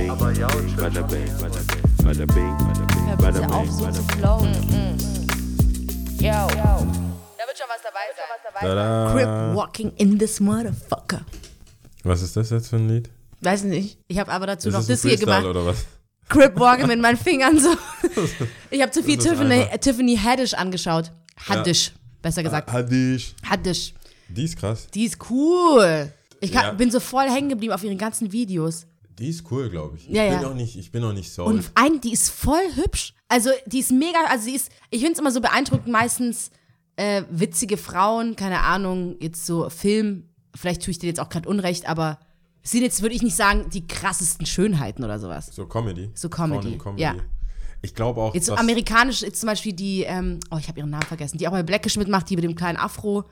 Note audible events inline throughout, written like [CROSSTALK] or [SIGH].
bing, bada bing, bada bing, bada bing. Yo. Da wird schon was dabei sein. Crip walking in this motherfucker. Was ist das jetzt für ein Lied? Weiß nicht. Ich habe aber dazu Ist noch das das hier gemacht. oder was? Crip walking mit meinen Fingern so. [LAUGHS] Ich habe zu viel Tiffany, Tiffany Haddish angeschaut. Haddish, besser gesagt. Hadish. Haddish. Die ist krass. Die ist cool. Ich kann, Ja. bin so voll hängen geblieben auf ihren ganzen Videos. Die ist cool, glaube ich. Ich Ja, bin ja. auch nicht, ich bin auch nicht so. Und ein, die ist voll hübsch. Also die ist mega, also sie ist, ich finde es immer so beeindruckend, meistens äh, witzige Frauen, keine Ahnung, jetzt so Film, vielleicht tue ich dir jetzt auch gerade Unrecht, aber sind jetzt, würde ich nicht sagen, die krassesten Schönheiten oder sowas. so Comedy. So Comedy, im ja. Ich glaube auch, Jetzt so amerikanisch, jetzt zum Beispiel die, ähm, oh, ich habe ihren Namen vergessen, die auch bei Blackish mitmacht, die mit dem kleinen Afro,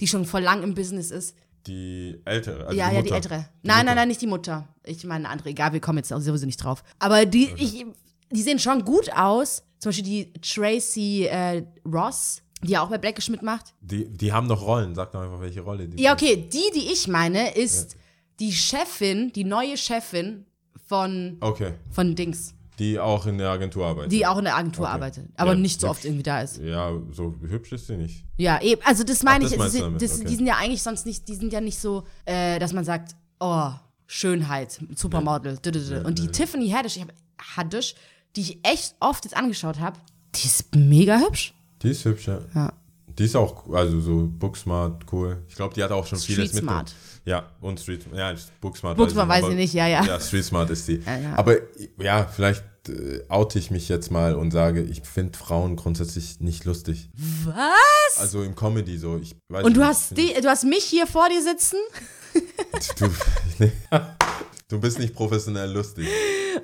die schon voll lang im Business ist. Die ältere, also ja, die ja, die ältere. Die nein, Mutter. nein, nein, nicht die Mutter. Ich meine eine andere. Egal, wir kommen jetzt auch sowieso nicht drauf. Aber die, ich, die sehen schon gut aus. Zum Beispiel die Tracy äh, Ross, die ja auch bei Blackish mitmacht. Die, die haben noch Rollen. Sag doch einfach, welche Rolle die Ja, okay, die, die ich meine, ist die Chefin, die neue Chefin von, Okay. von Dings, Die auch in der Agentur arbeitet. die auch in der Agentur Okay. arbeitet, aber Ja, nicht so oft irgendwie da ist. ja, so hübsch ist sie nicht. Ja, eben, also das meine Ach, ich, meinst das, damit, das, okay. die sind ja eigentlich sonst nicht, die sind ja nicht so, äh, dass man sagt, oh, Schönheit, Supermodel, dü- dü. und die Tiffany Haddish, ich hab, Haddish, die ich echt oft jetzt angeschaut habe, die ist mega hübsch. Die ist hübsch, ja. Ja. Die ist auch, also so Booksmart, cool. Ich glaube, die hat auch schon vieles Street mit. Smart. Ja, und Street, ja, Booksmart. Booksmart weiß aber- ich nicht, ja, ja. Ja, Street Smart ist die. Ja, ja. Aber ja, vielleicht äh, oute ich mich jetzt mal und sage, ich finde Frauen grundsätzlich nicht lustig. Was? Also im Comedy so. Ich weiß Und du nicht, hast, ich die, du hast mich hier vor dir sitzen? Du, [LAUGHS] nee. du bist nicht professionell lustig.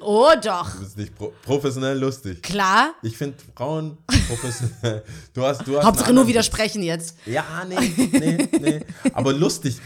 Oh doch, Du bist nicht pro professionell lustig. klar. Ich finde Frauen professionell. Du hast, du hast Hauptsache nur widersprechen jetzt. Ja, nee, nee, nee. Aber lustig.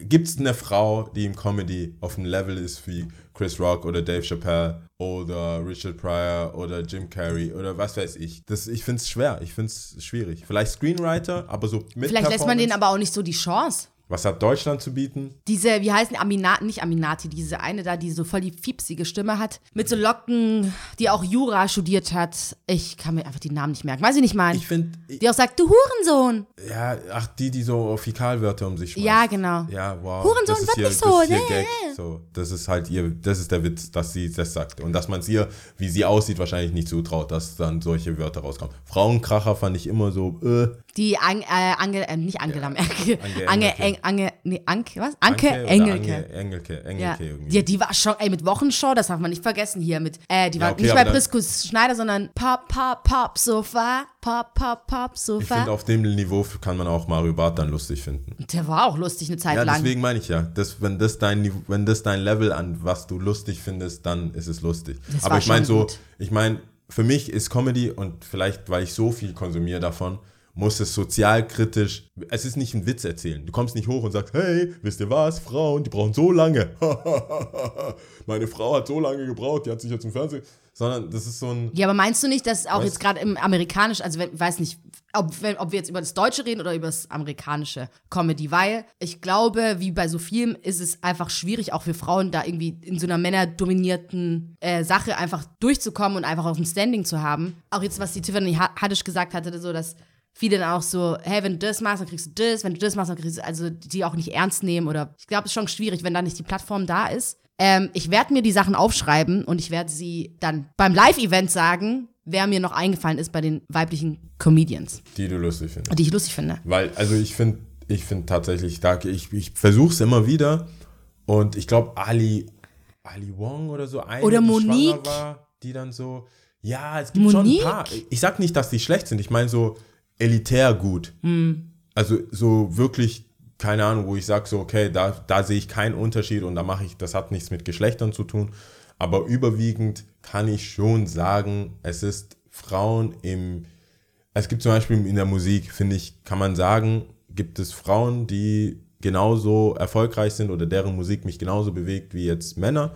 Gibt es eine Frau, die im Comedy auf dem Level ist wie Chris Rock oder Dave Chappelle oder Richard Pryor oder Jim Carrey oder was weiß ich? Das, ich finde es schwer. Ich finde es schwierig. Vielleicht Screenwriter, aber so mit Vielleicht lässt man denen aber auch nicht so die Chance. Was hat Deutschland zu bieten? Diese, wie heißen die? Aminati, nicht Aminati, diese eine da, die so voll die fiepsige Stimme hat, mit so Locken, die auch Jura studiert hat. Ich kann mir einfach die Namen nicht merken. Weiß ich nicht mal. Ich finde, Die auch sagt, du Hurensohn. ja, ach, die, die so Fäkalwörter um sich schmeißt. Ja, genau. Ja, wow. Hurensohn wird ihr, nicht so, Das ist ihr? Gag. So, das ist halt ihr, das ist der Witz, dass sie das sagt. Und dass man es ihr, wie sie aussieht, wahrscheinlich nicht zutraut, dass dann solche Wörter rauskommen. Frauenkracher fand ich immer so, äh, Die Ang, äh, Angel, äh, nicht Angela Merkel. Ange Ange, Engelke. Ange, nee, Anke, was? Anke, oder Engelke. Ange, Engelke, Engelke Ja. irgendwie. ja, die war schon, ey, mit Wochenshow, das darf man nicht vergessen hier mit, äh, die Ja, war okay, nicht bei Priskus Schneider, sondern Pop, Pop, Pop, Sofa, Pop, Pop, Pop, ich finde, Sofa. auf dem Niveau kann man auch Mario Barth dann lustig finden. Der war auch lustig eine Zeit Ja, lang. deswegen meine ich ja, dass, wenn, das dein, wenn das dein Level an was du lustig findest, dann ist es lustig. Das Aber ich meine so, gut. ich meine, für mich ist Comedy und vielleicht, weil ich so viel konsumiere davon, muss es sozialkritisch, es ist nicht ein Witz erzählen. Du kommst nicht hoch und sagst, hey, wisst ihr was, Frauen, die brauchen so lange. [LAUGHS] Meine Frau hat so lange gebraucht, die hat sich jetzt im Fernsehen, sondern das ist so ein, Ja, aber meinst du nicht, dass auch jetzt gerade im amerikanisch, also wenn, weiß nicht, ob, wenn, ob wir jetzt über das Deutsche reden oder über das amerikanische Comedy, weil ich glaube, wie bei so vielem ist es einfach schwierig, auch für Frauen da irgendwie in so einer männerdominierten äh, Sache einfach durchzukommen und einfach auf ein Standing zu haben. Auch jetzt, was die Tiffany Ha- Haddish gesagt hatte, so dass viele dann auch so, hey, wenn du das machst, dann kriegst du das, wenn du das machst, dann kriegst du, also die auch nicht ernst nehmen oder ich glaube, es ist schon schwierig, wenn da nicht die Plattform da ist. Ähm, ich werde mir die Sachen aufschreiben und ich werde sie dann beim Live-Event sagen, wer mir noch eingefallen ist bei den weiblichen Comedians, die du lustig findest. die ich lustig finde. Weil, also ich finde, ich finde tatsächlich, da, ich, ich versuche es immer wieder und ich glaube, Ali, Ali Wong oder so, eine, Oder die Monique. schwanger war, die dann so, ja, es gibt Monique? schon ein paar. Ich sag nicht, dass die schlecht sind, ich meine so elitär gut. Hm. Also so wirklich, keine Ahnung, wo ich sage so, okay, da, da sehe ich keinen Unterschied und da mache ich, das hat nichts mit Geschlechtern zu tun, aber überwiegend kann ich schon sagen, es ist Frauen im es gibt zum Beispiel in der Musik, finde ich, kann man sagen, gibt es Frauen, die genauso erfolgreich sind oder deren Musik mich genauso bewegt wie jetzt Männer.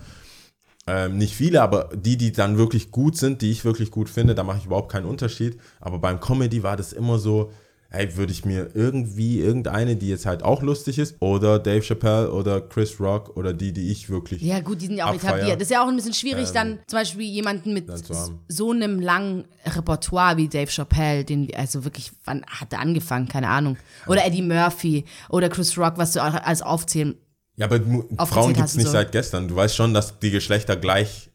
Ähm, nicht viele, aber die, die dann wirklich gut sind, die ich wirklich gut finde, da mache ich überhaupt keinen Unterschied. Aber beim Comedy war das immer so, hey, würde ich mir irgendwie irgendeine, die jetzt halt auch lustig ist, oder Dave Chappelle oder Chris Rock oder die, die ich wirklich. Ja, gut, die sind ja auch Abfeier. etabliert. Das ist ja auch ein bisschen schwierig, dann zum Beispiel jemanden mit Ähm, so einem langen Repertoire wie Dave Chappelle, den, also wirklich, wann hat er angefangen? Keine Ahnung. Oder Eddie Murphy oder Chris Rock, was du auch alles aufzählen. Ja, aber Frauen gibt es nicht so. seit gestern. Du weißt schon, dass die Geschlechter gleich.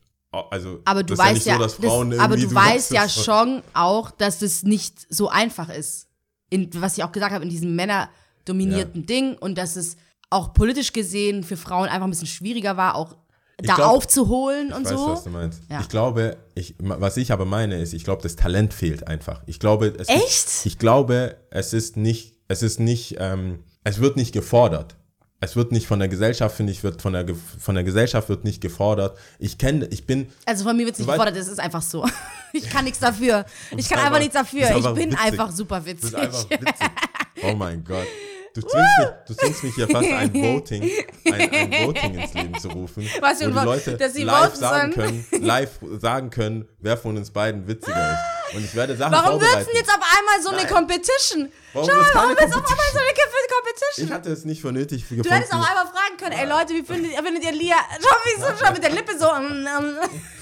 Also, Aber du weißt ja ja, nicht so, das, aber irgendwie, du weißt [LAUGHS] ja es schon auch, dass das nicht so einfach ist. In, was ich auch gesagt habe, in diesem männerdominierten Ding und dass es auch politisch gesehen für Frauen einfach ein bisschen schwieriger war, auch da glaub- aufzuholen und Ich weiß, so. was du meinst. Ja. Ich glaube, ich, was ich aber meine, ist, ich glaube, das Talent fehlt einfach. Ich glaube, es Echt? Ist, ich glaube, es ist nicht, es ist nicht, ähm, es wird nicht gefordert. Es wird nicht von der Gesellschaft, finde ich, wird von der, von der Gesellschaft wird nicht gefordert. Ich kenne, ich bin, Also von mir wird es nicht weißt- gefordert, es ist einfach so. [LAUGHS] Ich kann nichts dafür. Ich bist kann einfach einfach- nichts bist dafür. Ich bin witzig. einfach super witzig. ist einfach witzig. [LAUGHS] Oh mein Gott. Du zwingst, mich, du zwingst mich hier fast ein [LAUGHS] Voting, ein, ein Voting ins Leben zu rufen, Was wo die? Leute Dass sie live sagen können, live sagen können, wer von uns beiden witziger ist. Und ich werde Sachen Warum wird denn jetzt auf einmal so eine Nein. Competition? Warum Schau, ist warum ist auf einmal so eine Competition? Ich hatte es nicht für nötig gefunden. Du hättest auch einmal fragen können, ey Leute, wie findet, findet ihr Lia? Schau, wie so, schau mit der Lippe so. mm, mm.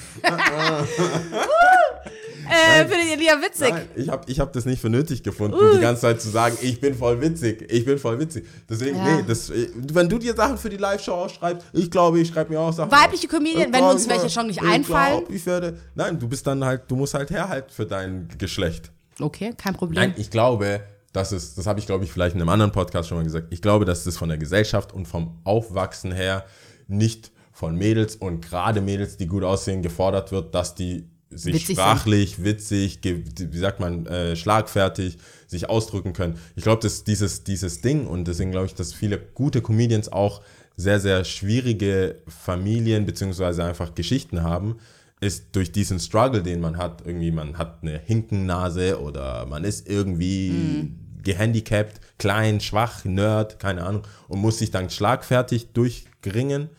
Äh, findet ihr Lia witzig? Nein, ich habe ich hab das nicht für nötig gefunden, die ganze Zeit zu sagen, ich bin voll witzig, ich bin voll witzig. Deswegen, Ja. nee, das, äh, wenn du dir Sachen für die Live-Show ausschreibst, ich glaube, ich schreibe mir auch Sachen. Weibliche. Comedian, wenn uns welche schon nicht ich einfallen. Glaub, ich werde, nein, du bist dann halt, du musst halt herhalten für dein Geschlecht. Okay, kein Problem. Nein, ich glaube, das ist, das habe ich, glaube ich, vielleicht in einem anderen Podcast schon mal gesagt. Ich glaube, dass das von der Gesellschaft und vom Aufwachsen her nicht von Mädels und gerade Mädels, die gut aussehen, gefordert wird, dass die sich Witzig sind. sprachlich, witzig, ge- wie sagt man, äh, schlagfertig sich ausdrücken können. Ich glaube, dass dieses, dieses Ding und deswegen glaube ich, dass viele gute Comedians auch sehr, sehr schwierige Familien beziehungsweise einfach Geschichten haben, ist durch diesen Struggle, den man hat, irgendwie, man hat eine Hinkennase oder man ist irgendwie gehandicapt, klein, schwach, Nerd, keine Ahnung, und muss sich dann schlagfertig durchringen.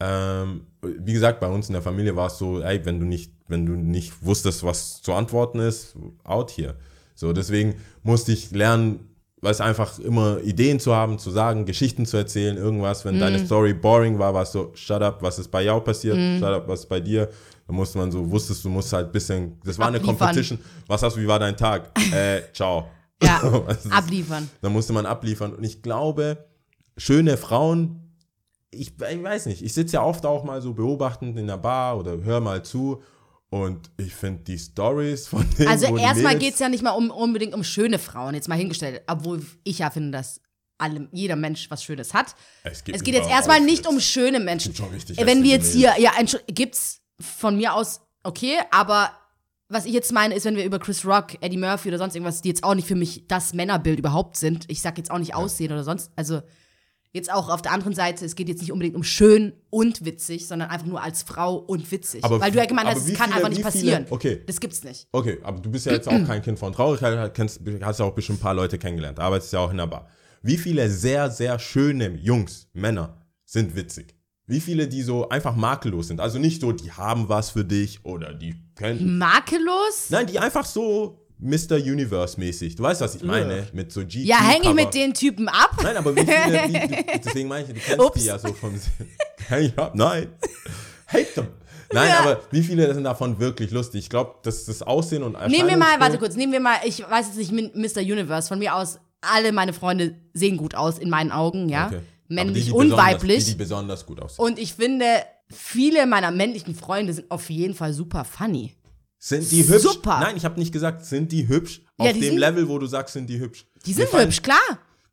Ähm, wie gesagt, bei uns in der Familie war es so, ey, wenn du nicht, wenn du nicht wusstest, was zu antworten ist, out hier. So, deswegen musste ich lernen, weißt einfach immer Ideen zu haben, zu sagen, Geschichten zu erzählen, irgendwas. Wenn Mhm. deine Story boring war, war es so, shut up, was ist bei Yao passiert, Mhm. shut up, was ist bei dir. Da musste man so, wusstest du, musst halt ein bisschen, das war eine Abliefern. Competition. Was hast du, wie war dein Tag? [LAUGHS] äh, ciao. Ja, [LAUGHS] abliefern. da musste man abliefern. Und ich glaube, schöne Frauen, ich, ich weiß nicht, ich sitze ja oft auch mal so beobachtend in der Bar oder höre mal zu. Und ich finde die Stories von denen. Also erstmal geht es ja nicht mal um, unbedingt um schöne Frauen, jetzt mal hingestellt. Obwohl ich ja finde, dass alle, jeder Mensch was Schönes hat. Es, gibt Es geht jetzt erstmal nicht um schöne Menschen. Gibt schon richtig Wenn wir jetzt hier, ja, Entschuld- gibt's von mir aus, okay, aber was ich jetzt meine, ist, wenn wir über Chris Rock, Eddie Murphy oder sonst irgendwas, die jetzt auch nicht für mich das Männerbild überhaupt sind, ich sag jetzt auch nicht Aussehen oder sonst, also jetzt auch auf der anderen Seite, es geht jetzt nicht unbedingt um schön und witzig, sondern einfach nur als Frau und witzig. Aber Weil du ja gemeint hast, es kann viele- einfach nicht wie viele- passieren. okay. Das gibt's nicht. Okay, aber du bist ja jetzt auch kein Kind von Traurigkeit, kennst, hast ja auch bestimmt ein paar Leute kennengelernt, arbeitest ja auch in der Bar. Wie viele sehr, sehr schöne Jungs, Männer sind witzig? Wie viele, die so einfach makellos sind? Also nicht so, die haben was für dich oder die können. Makellos? Nein, die einfach so Mr. Universe-mäßig. Du weißt, was ich meine? Mit so GQ. Ja, hänge ich mit den Typen ab? Nein, aber wie viele, [LAUGHS] wie, deswegen meine ich, du kennst Ups. die ja so vom [LAUGHS] Häng ich ab? Nein. Hate them. Nein, Ja. aber wie viele sind davon wirklich lustig? Ich glaube, dass das Aussehen und Nehmen wir mal, warte kurz, nehmen wir mal, ich weiß jetzt nicht, Mr. Universe, von mir aus, alle meine Freunde sehen gut aus, in meinen Augen, ja. Okay. Männlich die, die und besonders- weiblich. Die, die besonders gut aussehen. Und ich finde, viele meiner männlichen Freunde sind auf jeden Fall super funny. Sind die hübsch? Super. Nein, ich habe nicht gesagt, sind die hübsch? Ja, Auf die dem sind- Level, wo du sagst, sind die hübsch. Die Mir sind fallen- hübsch, klar.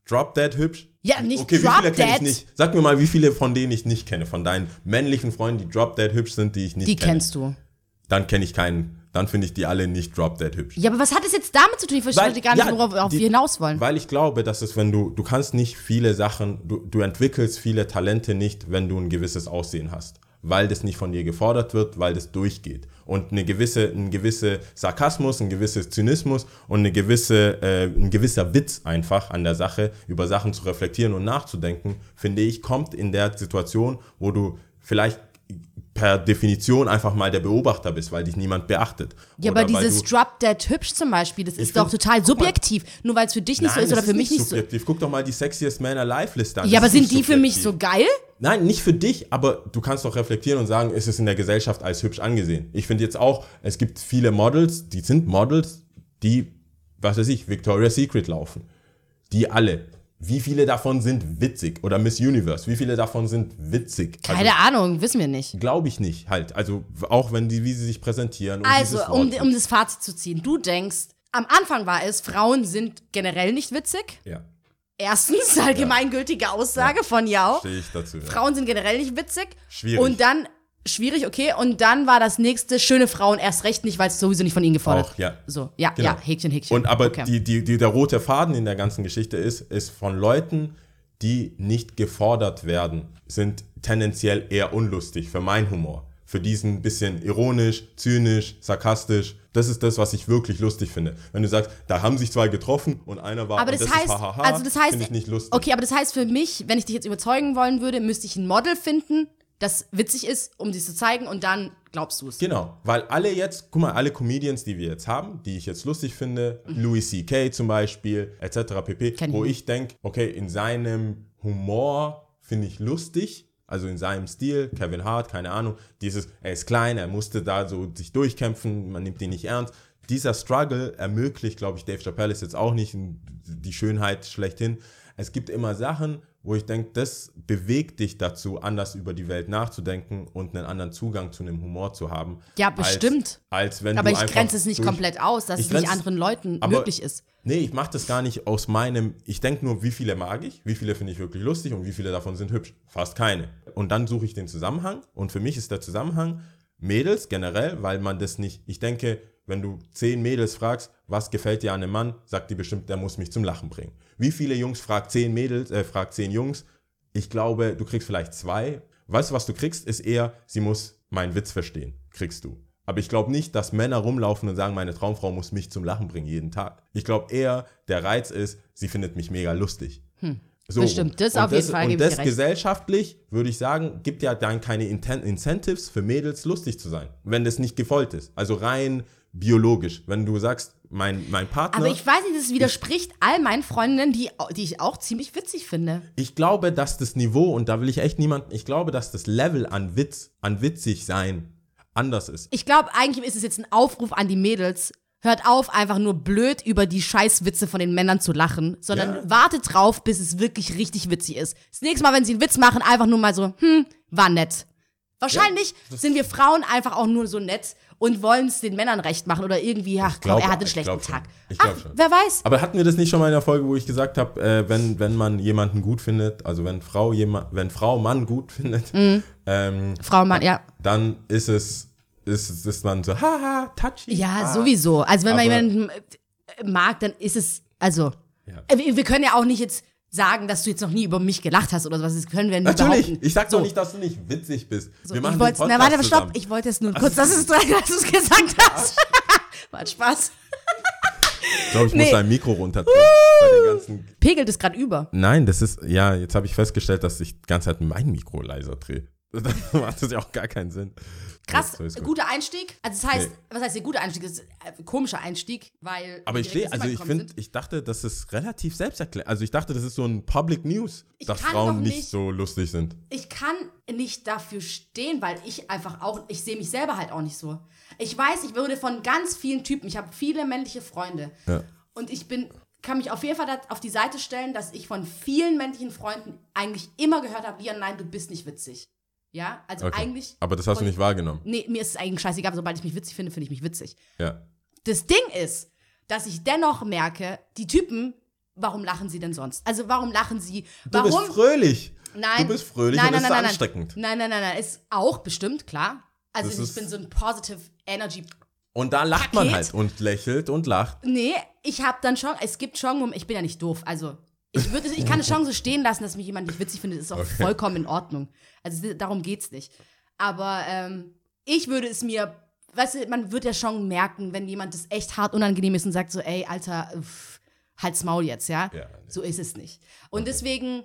Drop Dead hübsch? Ja, nicht okay, Drop wie viele kenne ich Dead. nicht? Sag mir mal, wie viele von denen ich nicht kenne, von deinen männlichen Freunden, die Drop Dead hübsch sind, die ich nicht Die kenne. kennst du. Dann kenne ich keinen. Dann finde ich die alle nicht Drop Dead hübsch. Ja, aber was hat es jetzt damit zu tun? Ich verstehe gar nicht, ja, worauf auf die- wir hinaus wollen. Weil ich glaube, dass es, wenn du, du kannst nicht viele Sachen, du, du entwickelst viele Talente nicht, wenn du ein gewisses Aussehen hast. Weil das nicht von dir gefordert wird, weil das durchgeht. Und eine gewisse, ein gewisser Sarkasmus, ein gewisses Zynismus und eine gewisse, äh, ein gewisser Witz einfach an der Sache, über Sachen zu reflektieren und nachzudenken, finde ich, kommt in der Situation, wo du vielleicht per Definition einfach mal der Beobachter bist, weil dich niemand beachtet. Ja, Oder aber dieses Drop Dead hübsch zum Beispiel, das ist find- doch total guck mal. subjektiv. Nur weil es für dich nicht so Nein, ist oder für mich nicht so. subjektiv. Guck doch mal die Sexiest Man Alive Liste an. Ja, Das aber ist sind die für mich subjektiv. so geil? Nein, nicht für dich, aber du kannst doch reflektieren und sagen, ist es in der Gesellschaft als hübsch angesehen. Ich finde jetzt auch, es gibt viele Models, die sind Models, die, was weiß ich, Victoria's Secret laufen. Die alle. Wie viele davon sind witzig? Oder Miss Universe, wie viele davon sind witzig? Keine Ahnung, wissen wir nicht. Glaube ich nicht, halt. Also auch wenn die, wie sie sich präsentieren. Und Also, um, um das Fazit zu ziehen, du denkst, am Anfang war es, Frauen sind generell nicht witzig. Ja, Erstens, allgemeingültige Aussage von Yao. stehe ich dazu. Ja. Frauen sind generell nicht witzig. Schwierig. Und dann, schwierig, okay. Und dann war das nächste, schöne Frauen erst recht nicht, weil es sowieso nicht von ihnen gefordert Auch, ja. So, ja, Genau. ja, Häkchen, Häkchen. Und aber okay. die, die, die, der rote Faden in der ganzen Geschichte ist, ist von Leuten, die nicht gefordert werden, sind tendenziell eher unlustig für meinen Humor. Für diesen bisschen ironisch, zynisch, sarkastisch. Das ist das, was ich wirklich lustig finde. Wenn du sagst, da haben sich zwei getroffen und einer war Aber das, das heißt, ist hahaha, also das heißt, finde ich nicht lustig. okay, aber das heißt für mich, wenn ich dich jetzt überzeugen wollen würde, müsste ich ein Model finden, das witzig ist, um dies zu zeigen und dann glaubst du es. Genau, weil alle jetzt, guck mal, alle Comedians, die wir jetzt haben, die ich jetzt lustig finde, Louis C.K. zum Beispiel, etc. pp., Kenn ich wo nicht. ich denke, okay, in seinem Humor finde ich lustig, also in seinem Stil, Kevin Hart, keine Ahnung, dieses, er ist klein, er musste da so sich durchkämpfen, man nimmt ihn nicht ernst. Dieser Struggle ermöglicht, glaube ich, Dave Chappelle ist jetzt auch nicht die Schönheit schlechthin. Es gibt immer Sachen, wo ich denke, das bewegt dich dazu, anders über die Welt nachzudenken und einen anderen Zugang zu einem Humor zu haben. Ja, bestimmt. Als, als wenn Aber ich grenze es nicht durch- komplett aus, dass es nicht anderen Leuten aber- möglich ist. Nee, ich mache das gar nicht aus meinem. Ich denke nur, wie viele mag ich, wie viele finde ich wirklich lustig und wie viele davon sind hübsch. Fast keine. Und dann suche ich den Zusammenhang. Und für mich ist der Zusammenhang Mädels generell, weil man das nicht. Ich denke, wenn du zehn Mädels fragst, was gefällt dir an einem Mann, sagt die bestimmt, der muss mich zum Lachen bringen. Wie viele Jungs fragt zehn Mädels, äh, fragt zehn Jungs? Ich glaube, du kriegst vielleicht zwei. Weißt du, was du kriegst, ist eher, sie muss meinen Witz verstehen. Kriegst du. Aber ich glaube nicht, dass Männer rumlaufen und sagen, meine Traumfrau muss mich zum Lachen bringen jeden Tag. Ich glaube eher, der Reiz ist, sie findet mich mega lustig. So. Bestimmt, das Und auf jeden Fall, Und das gesellschaftlich, würde ich sagen, gibt ja dann keine Inten Incentives für Mädels, lustig zu sein, wenn das nicht gewollt ist. Also rein biologisch. Wenn du sagst, mein, mein Partner. Aber ich weiß nicht, das widerspricht all meinen Freundinnen, die, die ich auch ziemlich witzig finde. Ich glaube, dass das Niveau, und da will ich echt niemanden, ich glaube, dass das Level an Witz, an witzig sein anders ist. Ich glaube, eigentlich ist es jetzt ein Aufruf an die Mädels. Hört auf, einfach nur blöd über die Scheißwitze von den Männern zu lachen, sondern Ja. wartet drauf, bis es wirklich richtig witzig ist. Das nächste Mal, wenn sie einen Witz machen, einfach nur mal so, hm, war nett. Wahrscheinlich sind wir Frauen einfach auch nur so nett und wollen es den Männern recht machen oder irgendwie, ach komm, glaub- er hat einen schlechten glaub schon. Tag. Ich Ach, schon. wer weiß. Aber hatten wir das nicht schon mal in der Folge, wo ich gesagt habe, äh, wenn, wenn man jemanden gut findet, also wenn Frau jemand, wenn Frau Mann gut findet, Mhm. ähm, Frau, Mann, ja. dann ist es, ist, ist man so, haha, touchy. Ja, ah. sowieso. Also wenn man Aber- jemanden äh, mag, dann ist es, also, Ja. äh, wir, wir können ja auch nicht jetzt sagen, dass du jetzt noch nie über mich gelacht hast oder sowas. Das können wir nicht Natürlich, behaupten. ich sag so. doch nicht, dass du nicht witzig bist. So, wir ich machen wollte, den na warte, stopp, ich wollte es nur kurz, dass [LAUGHS] es dass du es gesagt hast. [LAUGHS] War Spaß. Ich glaube, ich muss Nee. dein Mikro runterziehen. Ganzen Pegelt es gerade über. Nein, das ist, ja, jetzt habe ich festgestellt, dass ich die ganze Zeit mein Mikro leiser drehe. [LAUGHS] Dann macht das ja auch gar keinen Sinn. Krass, so guter Einstieg. Also das heißt, Nee. was heißt der gute Einstieg? Das ist ein komischer Einstieg, weil. Aber ich stehe, also ich finde, ich dachte, das ist relativ selbsterklärend. Also ich dachte, das ist so ein Public News, Ich dass Frauen nicht nicht- so lustig sind. ich kann nicht dafür stehen, weil ich einfach auch, ich sehe mich selber halt auch nicht so. Ich weiß, ich wurde von ganz vielen Typen, ich habe viele männliche Freunde. Ja. Und ich bin, kann mich auf jeden Fall auf die Seite stellen, dass ich von vielen männlichen Freunden eigentlich immer gehört habe, Lian, nein, du bist nicht witzig. Ja, also Okay. eigentlich. Aber das hast du nicht wahrgenommen. Nee, mir ist es eigentlich scheißegal, sobald ich mich witzig finde, finde ich mich witzig. Ja. Das Ding ist, dass ich dennoch merke, die Typen, warum lachen sie denn sonst? Also warum lachen sie? Du Warum? bist fröhlich. Nein. Du bist fröhlich nein, und nein, das nein, ist nein, ansteckend. Nein, nein, nein, nein, ist auch bestimmt, klar. Also Das ich bin so ein positive Energy. Und da lacht man Paket? halt und lächelt und lacht. Nee, ich habe dann schon, es gibt schon, ich bin ja nicht doof, also ich würde, ich kann schon so stehen lassen, dass mich jemand nicht witzig findet, ist auch vollkommen in Ordnung. Also darum geht's nicht. Aber ähm, ich würde es mir, weißt du, man wird ja schon merken, wenn jemand das echt hart unangenehm ist und sagt so, ey, Alter, uff, halt's Maul jetzt, ja? Ja, nee. So ist es nicht. Und deswegen,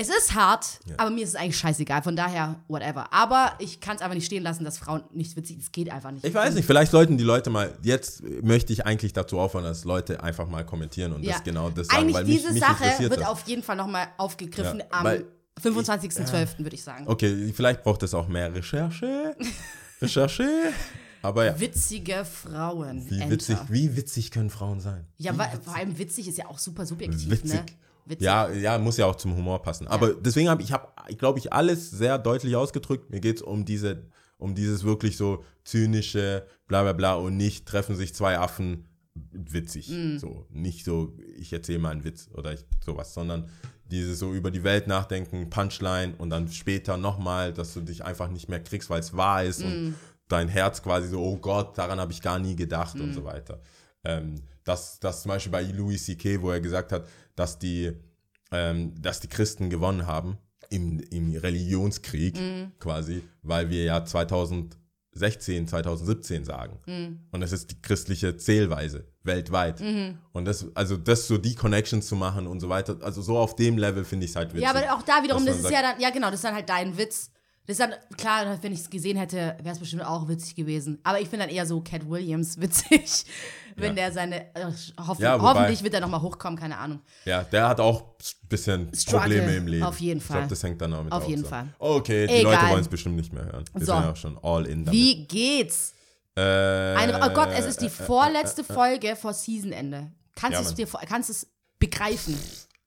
Es ist hart, aber mir ist es eigentlich scheißegal. Von daher, whatever. Aber ich kann es einfach nicht stehen lassen, dass Frauen nicht witzig sind. Es geht einfach nicht. Ich weiß nicht, vielleicht sollten die Leute mal, jetzt möchte ich eigentlich dazu aufhören, dass Leute einfach mal kommentieren und Ja. das genau das sagen, Eigentlich weil mich, diese mich Sache interessiert wird das. auf jeden Fall nochmal aufgegriffen Ja, am weil- 25.12., würde ich sagen. Okay, vielleicht braucht es auch mehr Recherche. [LAUGHS] Recherche. Aber ja, Witzige Frauen. wie witzig, wie witzig können Frauen sein? Ja, weil, vor allem witzig ist ja auch super subjektiv, Witzig. ne? Witzig. Ja, ja, muss ja auch zum Humor passen. Aber deswegen habe ich, habe, ich glaube ich, alles sehr deutlich ausgedrückt. Mir geht es um diese, um dieses wirklich so zynische, bla bla bla und nicht treffen sich zwei Affen witzig. Mm. So, nicht so, ich erzähle mal einen Witz oder ich, sowas, sondern dieses so über die Welt nachdenken, Punchline und dann später nochmal, dass du dich einfach nicht mehr kriegst, weil es wahr ist Mm. und dein Herz quasi so, oh Gott, daran habe ich gar nie gedacht Mm. und so weiter. Ähm, das, das zum Beispiel bei Louis C.K., wo er gesagt hat, dass die, ähm, dass die Christen gewonnen haben im, im Religionskrieg quasi, weil wir ja 2016, 2017 sagen. Und das ist die christliche Zählweise weltweit. Und das, also das so die Connections zu machen und so weiter, also so auf dem Level finde ich es halt witzig. Ja, aber auch da wiederum, das ist sagt- ja dann, ja genau, das ist dann halt dein Witz. Das ist dann, klar, wenn ich es gesehen hätte, wäre es bestimmt auch witzig gewesen. Aber ich finde dann eher so Cat Williams witzig, [LAUGHS] wenn Ja. der seine, äh, Ja, wobei- hoffentlich wird er nochmal hochkommen, keine Ahnung. Ja, der hat auch ein bisschen Struggle, Probleme im Leben. auf jeden Ich Fall. glaube, das hängt dann auch mit Auf jeden so. Fall. Okay, die Egal. Leute wollen es bestimmt nicht mehr hören. Wir So. sind ja auch schon all in damit. Wie geht's? Äh, Eine, oh Gott, es ist die vorletzte Folge vor Seasonende. Kannst Ja, du es dir kannst es begreifen?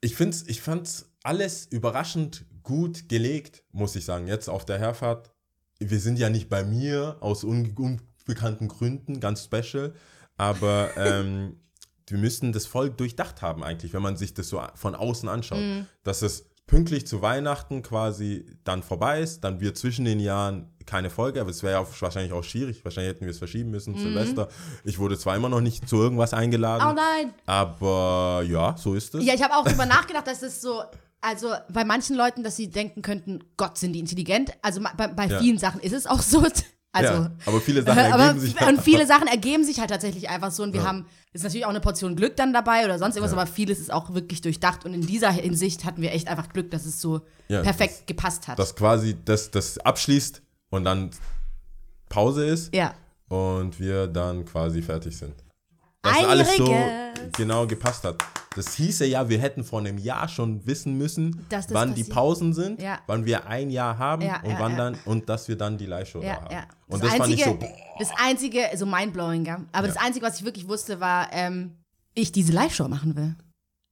Ich find's, ich fand's alles überraschend gut gelegt, muss ich sagen. Jetzt auf der Herfahrt. Wir sind ja nicht bei mir aus un unbekannten Gründen, ganz special. Aber [LAUGHS] ähm, wir müssten das voll durchdacht haben eigentlich, wenn man sich das so von außen anschaut. Mhm. Dass es pünktlich zu Weihnachten quasi dann vorbei ist, dann wir zwischen den Jahren keine Folge, aber es wäre ja auch wahrscheinlich auch schwierig. Wahrscheinlich hätten wir es verschieben müssen, Silvester. Ich wurde zwar immer noch nicht zu irgendwas eingeladen, Mhm. Oh nein. aber ja, so ist es. Ja, ich habe auch drüber [LAUGHS] nachgedacht, dass es so, also bei manchen Leuten, dass sie denken könnten, Gott, sind die intelligent. Also bei, bei Ja. vielen Sachen ist es auch so. [LAUGHS] Also, ja, aber viele Sachen Äh, [LAUGHS] aber, ergeben sich und [LAUGHS] viele Sachen ergeben sich halt tatsächlich einfach so und wir Ja. haben, ist natürlich auch eine Portion Glück dann dabei oder sonst irgendwas, Ja. aber vieles ist auch wirklich durchdacht und in dieser Hinsicht hatten wir echt einfach Glück, dass es so perfekt gepasst hat. dass quasi das, das abschließt und dann Pause ist ja. und wir dann quasi fertig sind. Dass alles so genau gepasst hat. Das hieße ja, wir hätten vor einem Jahr schon wissen müssen, das wann die passiert. Pausen sind, Ja. wann wir ein Jahr haben Ja, und ja, wann dann und dass wir dann die Live-Show da haben. Und das, fand ich so, boah, das einzige, so mindblowing, gell? aber das einzige, was ich wirklich wusste, war, ähm, ich diese Live-Show machen will.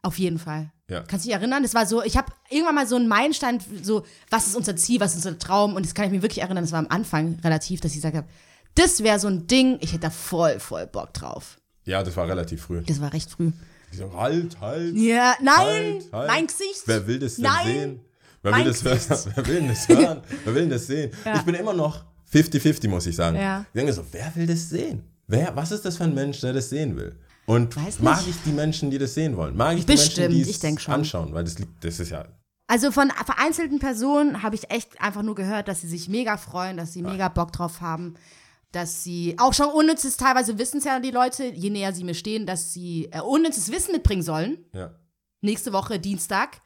Auf jeden Fall. Ja. Kannst du dich erinnern? Das war so, ich habe irgendwann mal so einen Meilenstein, so, was ist unser Ziel, was ist unser Traum? Und das kann ich mir wirklich erinnern, das war am Anfang relativ, dass ich gesagt habe, das wäre so ein Ding, ich hätte da voll, voll Bock drauf. Ja, das war relativ früh. Das war recht früh. Ich so, halt, halt. Ja, nein, Halt, halt. mein Gesicht. Wer will das denn Nein. sehen? Wer will, das hören? [LAUGHS] Wer will denn das hören? Wer will denn das sehen? Ja. Ich bin immer noch 50-50, muss ich sagen. Ja. Ich denke so, wer will das sehen? Wer, was ist das für ein Mensch, der das sehen will? Und mag ich die Menschen, die das sehen wollen? Mag ich die Bestimmt, Menschen, die es anschauen? Weil das, liegt- das ist ja, Also von vereinzelten Personen habe ich echt einfach nur gehört, dass sie sich mega freuen, dass sie mega Bock drauf haben, dass sie auch schon unnützes, teilweise wissen es ja die Leute, je näher sie mir stehen, dass sie äh, unnützes Wissen mitbringen sollen. ja. Nächste Woche, Dienstag.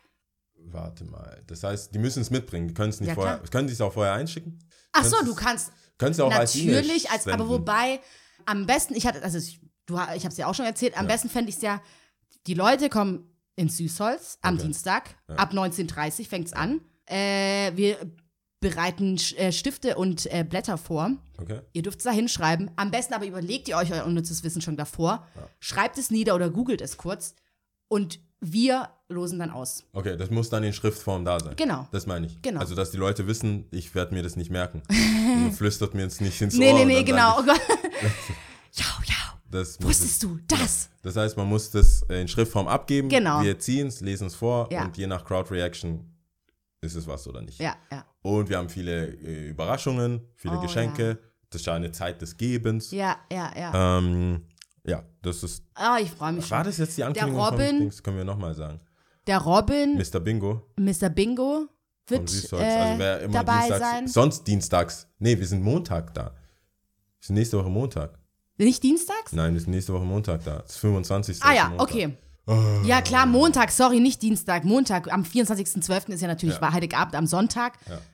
Warte mal. Das heißt, die müssen es mitbringen. Die können es nicht Ja, vorher. klar. Können sie es auch vorher einschicken? Ach so, du kannst Können sie auch als natürlich, als, aber senden. wobei, am besten, ich hatte, also ich, du, ich habe es ja auch schon erzählt, am Ja. besten fände ich es ja, die Leute kommen ins Süßholz am Okay. Dienstag, Ja. ab 19.30 Uhr fängt es an. Äh, wir bereiten äh, Stifte und äh, Blätter vor. Okay. Ihr dürft es da hinschreiben. Am besten aber überlegt ihr euch euer unnützes Wissen schon davor. Schreibt es nieder oder googelt es kurz. Und wir losen dann aus. Okay, das muss dann in Schriftform da sein. Genau. Das meine ich. Genau. Also, dass die Leute wissen, ich werde mir das nicht merken. [LAUGHS] Flüstert mir jetzt nicht ins Nee, Ohr. nee, nee, dann genau. Oh Gott. ja, ja. Ich, das Wusstest du das? Das heißt, man muss das in Schriftform abgeben. Genau. Wir ziehen es, lesen es vor Ja. und je nach Crowd Reaction ist es was oder nicht. Ja, ja. Und wir haben viele äh, Überraschungen, viele Oh, Geschenke. Das ist ja eine Zeit des Gebens. Ja, ja, ja. Ähm, ja, das ist. Ah, ich freue mich War schon. das jetzt die Ankündigung Robin- von Dings? Können wir nochmal sagen. Der Robin, Mr. Bingo Mr. Bingo, wird Süßholz. äh, also wer immer dabei dienstags, sein. Sonst dienstags. Nee, wir sind Montag da. Sind nächste Woche Montag. Nicht dienstags? Nein, sind nächste Woche Montag da. Das ist 25. Ah ist ja, Montag. okay. Ja, klar, Montag, sorry, nicht Dienstag, Montag. Am 24.12. ist ja natürlich Ja. Heiligabend am Sonntag,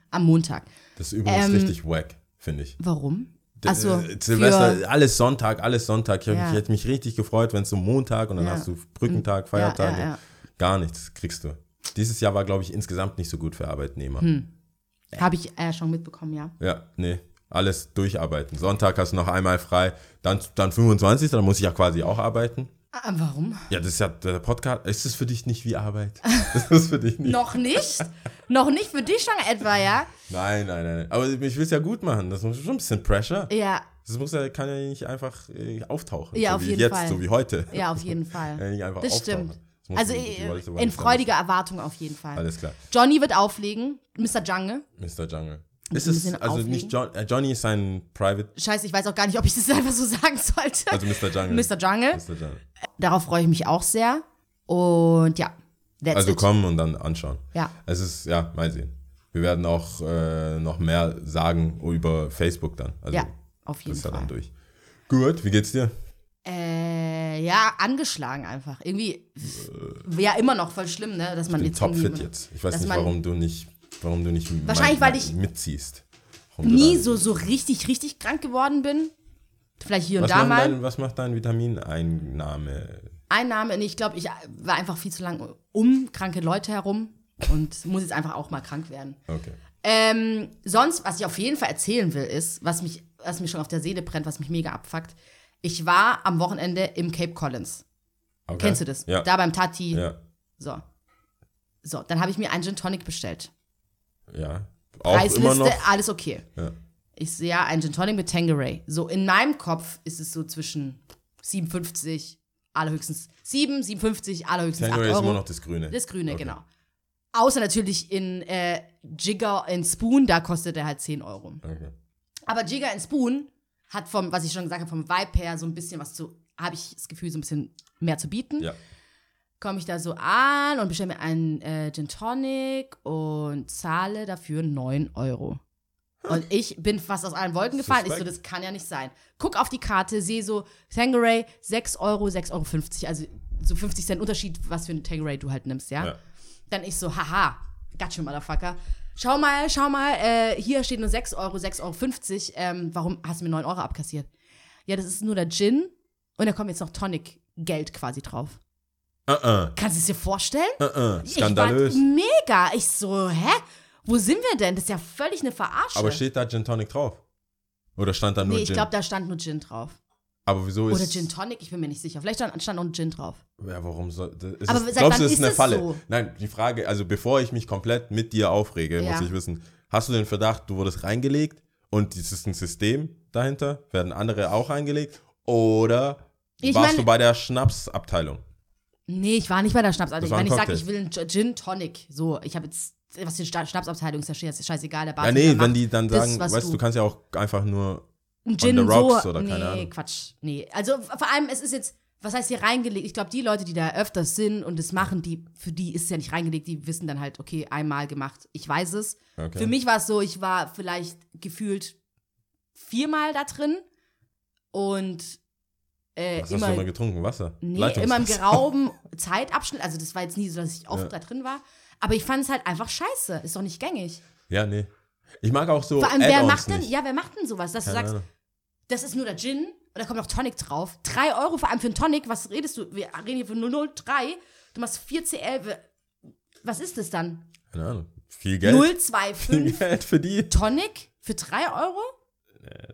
am Montag. Das ist übrigens Ähm, richtig wack, finde ich. Warum? Äh, Silvester, alles Sonntag, alles Sonntag. Ich, Ja. ich hätte mich richtig gefreut, wenn es so Montag und dann Ja. hast du Brückentag, Feiertage. ja, ja. Gar nichts kriegst du. Dieses Jahr war, glaube ich, insgesamt nicht so gut für Arbeitnehmer. Hm. habe ich äh, schon mitbekommen, ja. Ja, nee. Alles durcharbeiten. Sonntag hast du noch einmal frei, dann, dann 25. Dann muss ich ja quasi auch arbeiten. Ah, warum? Ja, das ist ja der Podcast. Ist das für dich nicht wie Arbeit? [LAUGHS] Das ist für dich nicht. Noch nicht? Noch nicht für dich schon etwa, ja? Nein, nein, nein. Aber ich will es ja gut machen. Das ist schon ein bisschen Pressure. Ja, Das muss ja, kann ja nicht einfach äh, auftauchen. Ja, so auf wie jeden jetzt, Fall. so wie heute. ja, auf jeden Fall. [LAUGHS] Ja, nicht einfach das auftauchen. stimmt. Das muss Also äh, in freudiger Erwartung auf jeden Fall. Alles klar. Johnny wird auflegen, Mr. Jungle. Mr. Jungle. Ist es, bisschen also auflegen. nicht John, äh, Johnny ist sein Private, Scheiße, ich weiß auch gar nicht, ob ich das [LAUGHS] einfach so sagen sollte. also Mr. Jungle. Mr. Jungle. Mr. Jungle. Darauf freue ich mich auch sehr. Und ja, that's Also it. kommen und dann anschauen. Ja. Es ist, ja, mal sehen. Wir werden auch äh, noch mehr sagen über Facebook dann. Also Ja, auf das jeden ist ja Fall. dann durch. Gut, wie geht's dir? Äh, ja, angeschlagen einfach. Irgendwie wäre immer noch voll schlimm, ne, dass man Ich bin jetzt topfit jetzt. Ich weiß nicht, warum du nicht, warum du nicht Wahrscheinlich, weil ich mitziehst. Warum nie so so richtig richtig krank geworden bin. Vielleicht hier und was, da mal. dein, was macht dein Vitamineinnahme? Einnahme, nee, ich glaube, ich war einfach viel zu lang um kranke Leute herum und muss jetzt einfach auch mal krank werden. Okay. Ähm, sonst, was ich auf jeden Fall erzählen will, ist, was mich, was mir schon auf der Seele brennt, was mich mega abfuckt. Ich war am Wochenende im Cape Collins. okay. Kennst du das? Ja. Da beim Tati. Ja. So. So, dann habe ich mir einen Gin Tonic bestellt. Ja. Auch Preisliste, alles okay. Ja. Ich sehe ja einen Gin Tonic mit Tangeray. So, in meinem Kopf ist es so zwischen 57, allerhöchstens 7, 57, allerhöchstens 8 Tangeray ist Euro. immer noch das Grüne. Das Grüne, Okay. genau. Außer natürlich in äh, Jigger in Spoon, da kostet er halt 10 Euro. Okay. Aber Jigger in Spoon hat vom, was ich schon gesagt habe, vom Vibe her so ein bisschen was zu, habe ich das Gefühl, so ein bisschen mehr zu bieten. Ja. Komme ich da so an und bestelle mir einen äh, Gin Tonic und zahle dafür 9 Euro. Und ich bin fast aus allen Wolken gefallen. Ich so, Suspekt. das kann ja nicht sein. Guck auf die Karte, sehe so, Tangeray 6 Euro, 6,50 Euro. Also so 50 Cent Unterschied, was für ein Tangeray du halt nimmst, ja? Ja. Dann ich so, haha, gotcha, Motherfucker. Schau mal, schau mal, äh, hier steht nur 6 Euro, 6,50 Euro. Ähm, warum hast du mir 9 Euro abkassiert? Ja, das ist nur der Gin und da kommt jetzt noch Tonic-Geld quasi drauf. Uh -uh. Kannst du es dir vorstellen? Uh. Ich Skandalös. war mega. Ich so, hä? Wo sind wir denn? Das ist ja völlig eine Verarsche. Aber steht da Gin Tonic drauf? Oder stand da nur nee, ich Gin? glaube, da stand nur Gin drauf. Aber wieso ist Oder Gin Tonic, ich bin mir nicht sicher. Vielleicht stand, stand auch ein Gin drauf. Ja, warum soll. Das, ist Aber es, glaubst du, das ist ist eine Falle? so? Nein, die Frage, also bevor ich mich komplett mit dir aufrege, Ja. muss ich wissen, hast du den Verdacht, du wurdest reingelegt und es ist ein System dahinter? Werden andere auch reingelegt? Oder Ich warst meine- du bei der Schnapsabteilung? Nee, ich war nicht bei der Schnapsabteilung. Das Wenn ich sage, ich will einen Gin Tonic, so, ich habe jetzt, was die Schna- Schnapsabteilung ist, ja scheiß- scheißegal, der Ja, Bartender nee, wenn die dann das, sagen, was weißt du, du kannst ja auch einfach nur. Ein On Gin the rocks so, oder keine nee, Ahnung. Quatsch, nee. Also vor allem, es ist jetzt, was heißt hier reingelegt? Ich glaube, die Leute, die da öfters sind und das machen, die, für die ist es ja nicht reingelegt, die wissen dann halt, okay, einmal gemacht, ich weiß es. Okay. Für mich war es so, ich war vielleicht gefühlt viermal da drin und äh, Was hast du immer, immer getrunken? Wasser? nee, immer im gerauben [LAUGHS] Zeitabschnitt. Also das war jetzt nie so, dass ich oft Ja. da drin war. Aber ich fand es halt einfach scheiße. Ist doch nicht gängig. Ja, nee. Ich mag auch so. Vor allem, wer macht denn, nicht. ja, wer macht denn sowas, dass Keine du sagst, Ahnung. das ist nur der Gin und da kommt noch Tonic drauf. Drei Euro vor allem für einen Tonic. Was redest du? Wir reden hier von 003. Du machst 4 CL. Was ist das dann? Keine Ahnung. Viel Geld. 025 Viel Geld für die. Tonic für 3 Euro?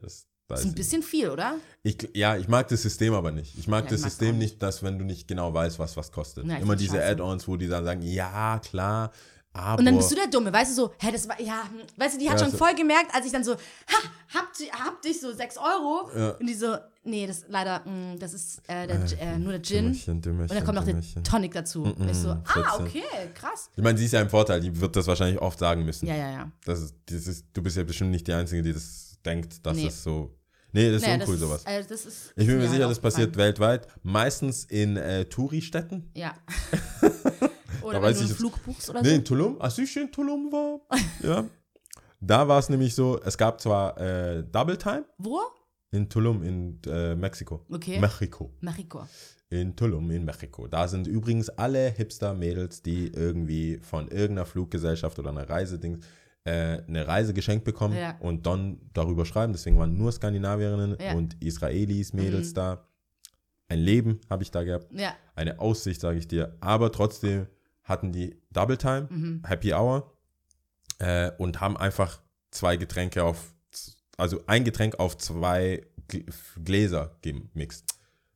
Das Das ist ein bisschen viel, oder? Ich, ja, ich mag das System aber nicht. Ich mag Ja, das ich System nicht, dass wenn du nicht genau weißt, was was kostet. Ich Immer diese. Add-ons, wo die dann sagen, ja, klar, aber. Und dann bist du der Dumme, weißt du so, hä, das war, ja, hm, weißt du, die hat Ja, schon so- voll gemerkt, als ich dann so, ha, habt, ihr- habt dich so 6 Euro? Ja. Und die so, nee, das leider, mh, das ist äh, der, äh, nur der Gin. Dümmerchen, Dümmerchen, Und dann kommt noch der. Tonic dazu. Und ich so, ah, 14. okay, krass. Ich meine, sie ist ja im Vorteil, die wird das wahrscheinlich oft sagen müssen. Ja, ja, ja. Das ist, das ist, du bist ja bestimmt nicht die Einzige, die das denkt, dass Nee. das so. Nee, das ist Naja, uncool, das sowas. Ist, äh, das ist, Ich bin mir halt sicher, das passiert weltweit. Meistens in äh, Touri-Städten. Ja. [LAUGHS] Da oder wenn weiß du einen Flug buchst oder Nee, so. in Tulum, als ich in Tulum war. ja. Da war es nämlich so, es gab zwar äh, Double Time Wo? In Tulum in äh, Mexiko. Okay. Mexiko. Mexiko. In Tulum in Mexiko. Da sind übrigens alle Hipster-Mädels, die irgendwie von irgendeiner Fluggesellschaft oder einer Reisedings äh, eine Reise geschenkt bekommen Ja. und dann darüber schreiben. Deswegen waren nur Skandinavierinnen Ja. Mhm. und Israelis, Mädels da. Ein Leben habe ich da gehabt. Ja. Eine Aussicht, sage ich dir. Aber trotzdem hatten die Double Time, Mhm. Happy Hour äh, und haben einfach zwei Getränke auf, also ein Getränk auf zwei Gl- Gläser gemixt.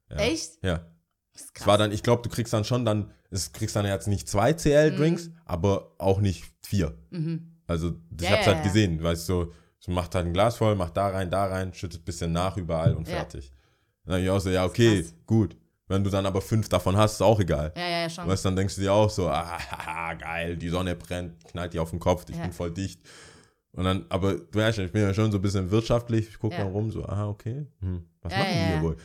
Ja. Echt? Ja. Es war dann, ich glaube, du kriegst dann schon dann, es kriegst dann jetzt nicht zwei CL-Drinks, Mhm. aber auch nicht vier. Also ich Ja, hab's halt gesehen, weißt du, so, so macht halt ein Glas voll, macht da rein, da rein, schüttet ein bisschen nach überall und Ja. fertig. Dann hab ich auch so, ja, okay, gut. Wenn du dann aber fünf davon hast, ist auch egal. Ja, ja, ja, schon. Weißt du, dann denkst du dir auch so, ah, geil, die Sonne brennt, knallt dir auf den Kopf, ich Ja. bin voll dicht. Und dann, aber du weißt schon, ich bin ja schon so ein bisschen wirtschaftlich, ich gucke Ja. dann rum, so, aha, okay, hm, was Ja, machen die hier wohl?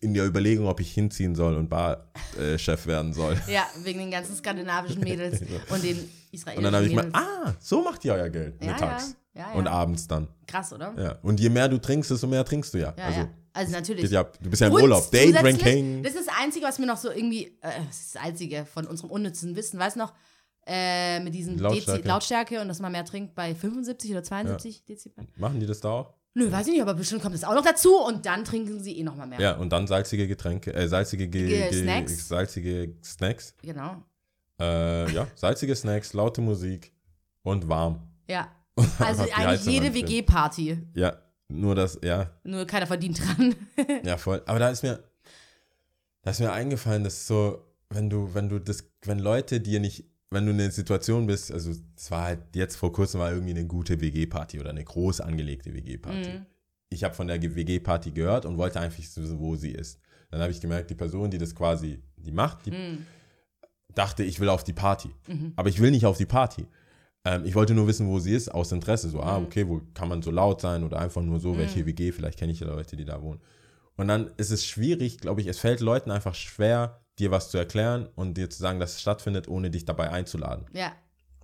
In der Überlegung, ob ich hinziehen soll und Barchef werden soll. Ja, wegen den ganzen skandinavischen Mädels [LAUGHS] und den israelischen Und dann habe ich mal, ah, so macht ihr euer Geld Ja, mittags ja, ja, ja. und abends dann. Krass, oder? Ja. Und je mehr du trinkst, desto mehr trinkst du ja. Ja, also, ja. Also natürlich. ja, du bist ja im Und Urlaub, Day Drinking. Das ist das Einzige, was mir noch so irgendwie, äh, das ist das Einzige von unserem unnützen Wissen, weißt du noch, äh, mit diesem Lautstärke. Lautstärke. Lautstärke und dass man mehr trinkt bei 75 oder 72 Dezibel. Machen die das da auch? Nö, weiß ich nicht, aber bestimmt kommt das auch noch dazu und dann trinken sie eh noch mal mehr. Ja, und dann salzige Getränke, äh, salzige Ge Ge- Ge Snacks. salzige Snacks. Genau. Äh, ja, salzige Snacks, laute Musik und warm. Ja. [LAUGHS] Also eigentlich Heizung jede. WG-Party. Ja, nur das, ja, Nur keiner verdient dran. [LAUGHS] ja, voll. Aber da ist mir, da ist mir eingefallen, dass so, wenn du, wenn du das, wenn Leute dir nicht, wenn du in einer Situation bist, also es war halt jetzt vor kurzem war irgendwie eine gute WG-Party oder eine groß angelegte WG-Party. Mhm. Ich habe von der WG-Party gehört und wollte einfach wissen, wo sie ist. Dann habe ich gemerkt, die Person, die das quasi, die macht, die Mhm. Dachte, ich will auf die Party. Aber ich will nicht auf die Party. Ähm, ich wollte nur wissen, wo sie ist, aus Interesse. So, Mhm. ah, okay, wo kann man so laut sein oder einfach nur so, welche WG, vielleicht kenne ich ja Leute, die da wohnen. Und dann ist es schwierig, glaube ich, es fällt Leuten einfach schwer, dir was zu erklären und dir zu sagen, dass es stattfindet, ohne dich dabei einzuladen. ja.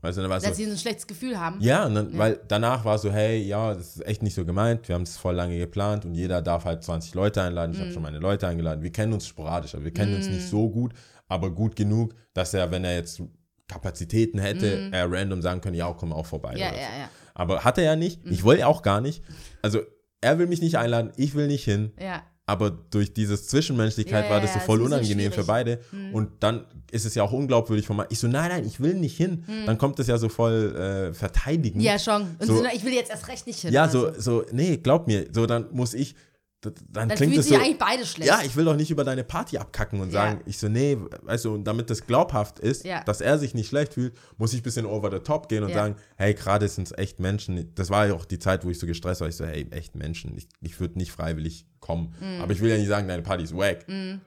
Du, dann war Dass so, sie so ein schlechtes Gefühl haben. ja, und dann, weil danach war so, hey, ja, das ist echt nicht so gemeint, wir haben es voll lange geplant und jeder darf halt 20 Leute einladen. Ich habe schon meine Leute eingeladen. Wir kennen uns sporadisch, aber wir kennen uns nicht so gut, aber gut genug, dass er, wenn er jetzt Kapazitäten hätte, er random sagen können, ja, komm auch vorbei. Ja, oder so. ja, ja. Aber hat er ja nicht. Ich wollte auch gar nicht. Also er will mich nicht einladen, ich will nicht hin. Ja. Aber durch dieses Zwischenmenschlichkeit Ja, war ja, das so ja, voll das unangenehm für schwierig. Hm. beide. Und dann ist es ja auch unglaubwürdig von mir. Ich so, nein, nein, ich will nicht hin. Dann kommt es ja so voll äh, verteidigend. Hm. Ja, schon. Und So- so, ich will jetzt erst recht nicht hin. Ja, oder so, so, nee, glaub mir, so dann muss ich, dann, Dann klingt sie so. eigentlich beide schlecht. Ja, ich will doch nicht über deine Party abkacken und Ja. sagen, ich so, nee, weißt du, und damit das glaubhaft ist, Ja. dass er sich nicht schlecht fühlt, muss ich ein bisschen over the top gehen und Ja. sagen, hey, gerade sind es echt Menschen. Das war ja auch die Zeit, wo ich so gestresst war. Ich so, hey, echt Menschen. Ich, ich würde nicht freiwillig kommen. Aber ich will ja nicht sagen, deine Party ist wack. Also, Mhm.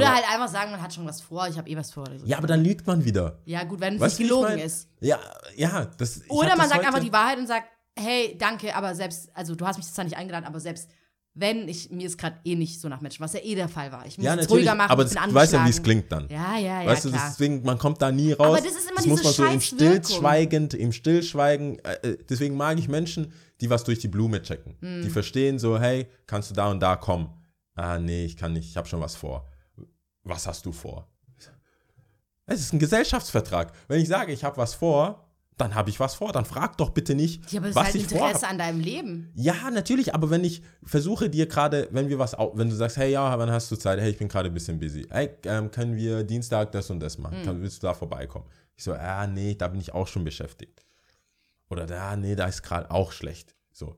Oder halt einfach sagen, man hat schon was vor, ich habe eh was vor. Oder so. ja, aber dann lügt man wieder. Ja, gut, wenn es nicht wie ich gelogen mein? ist. Ja, ja. Das, Oder man das sagt heute- einfach die Wahrheit und sagt, hey, danke, aber selbst, also du hast mich zwar nicht eingeladen, aber selbst wenn ich, mir ist gerade eh nicht so nach Menschen, was ja eh der Fall war. Ich muss Ja, es ruhiger machen, aber ich das, bin du weißt ja, wie es klingt dann. Ja, ja, ja, weißt du, klar. deswegen, man kommt da nie raus. das ist immer das muss diese man so im. Stillschweigend, im Stillschweigen, äh, äh, deswegen mag ich Menschen, die was durch die Blume checken. Hm. Die verstehen so, hey, kannst du da und da kommen? Ah, nee, ich kann nicht, ich habe schon was vor. Was hast du vor? Es ist ein Gesellschaftsvertrag. Wenn ich sage, ich habe was vor, dann habe ich was vor. Dann frag doch bitte nicht, ja, aber das was ist halt ich vorhab. Interesse an deinem Leben. Ja, natürlich, aber wenn ich versuche dir gerade, wenn wir was, wenn du sagst, hey, ja, wann hast du Zeit? Hey, ich bin gerade ein bisschen busy. Hey, ähm, können wir Dienstag das und das machen? Kann, willst du da vorbeikommen? Ich so, ah, nee, da bin ich auch schon beschäftigt. Oder, ah, nee, da ist gerade auch schlecht. So.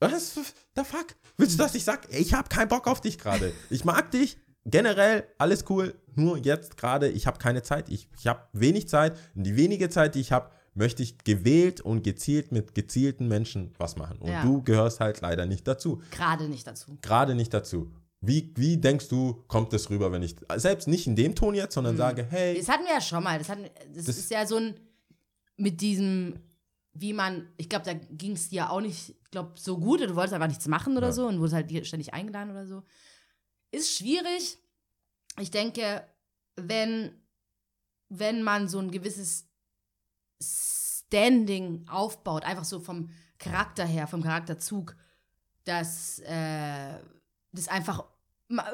Was? The fuck? Willst du, dass ich sag, ich habe keinen Bock auf dich gerade. Ich mag dich. Generell alles cool. Nur jetzt gerade, ich habe keine Zeit. Ich, ich habe wenig Zeit. Und die wenige Zeit, die ich habe, möchte ich gewählt und gezielt mit gezielten Menschen was machen. Und Ja. du gehörst halt leider nicht dazu. Gerade nicht dazu. Gerade nicht dazu. Wie, wie denkst du, kommt das rüber, wenn ich, selbst nicht in dem Ton jetzt, sondern sage, hey, Das hatten wir ja schon mal. Das, hatten, das, Das- ist ja so ein, mit diesem, wie man, ich glaube, da ging es dir auch nicht, ich glaube, so gut. Du wolltest einfach nichts machen oder Ja. so und wurdest halt dir ständig eingeladen oder so. Ist schwierig. Ich denke, wenn, wenn man so ein gewisses Standing aufbaut, einfach so vom Charakter her, vom Charakterzug, dass äh, das einfach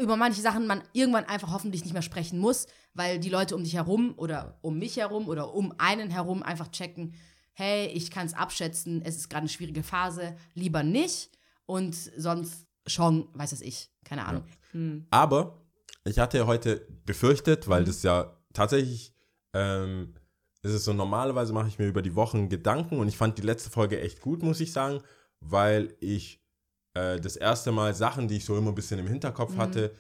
über manche Sachen man irgendwann einfach hoffentlich nicht mehr sprechen muss, weil die Leute um dich herum oder um mich herum oder um einen herum einfach checken, hey, ich kann es abschätzen, es ist gerade eine schwierige Phase, lieber nicht und sonst schon, weiß es ich, keine Ahnung. Hm. Aber ich hatte ja heute befürchtet, weil das ja tatsächlich ähm, ist es so, normalerweise mache ich mir über die Wochen Gedanken und ich fand die letzte Folge echt gut, muss ich sagen, weil ich äh, das erste Mal Sachen, die ich so immer ein bisschen im Hinterkopf hatte,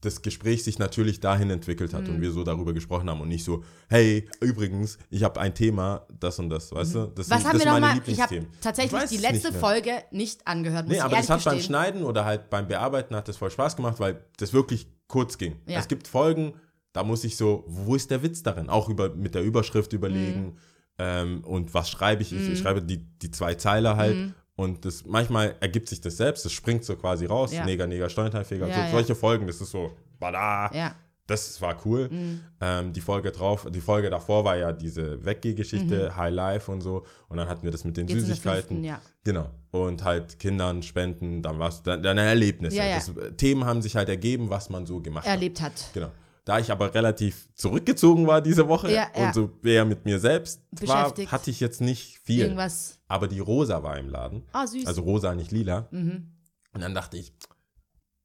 das Gespräch sich natürlich dahin entwickelt hat und wir so darüber gesprochen haben und nicht so, hey, übrigens, ich habe ein Thema, das und das, weißt du? Das, Was sind- haben das wir meine nochmal? Ich habe. Ich tatsächlich die letzte nicht. Folge nicht angehört, muss Nee, aber das hat beim gestehen. Schneiden oder halt beim Bearbeiten hat das voll Spaß gemacht, weil das wirklich kurz ging. Ja. Es gibt Folgen, da muss ich so, wo ist der Witz darin? Auch über, mit der Überschrift überlegen Mhm. ähm, und was schreibe ich? Ich, ich schreibe die, die zwei Zeiler halt Mhm. und das manchmal ergibt sich das selbst, das springt so quasi raus, Ja. Neger, Neger, Steuerteilfeger, Ja, so, ja. solche Folgen, das ist so, bada, Ja. das war cool. Mhm. Ähm, die Folge drauf, die Folge davor war ja diese Weggeh-Geschichte, Mhm. High Life und so und dann hatten wir das mit den Jetzt Süßigkeiten. fünften. Genau. Und halt Kindern spenden, dann was, dann, deine Erlebnisse. Ja, ja. Das, Themen haben sich halt ergeben, was man so gemacht Erlebt hat. hat. Genau. Da ich aber relativ zurückgezogen war diese Woche Ja, ja. und so eher mit mir selbst war, hatte ich jetzt nicht viel. Irgendwas. Aber die Rosa war im Laden. Ah, süß. Also rosa, nicht lila. mhm. Und dann dachte ich,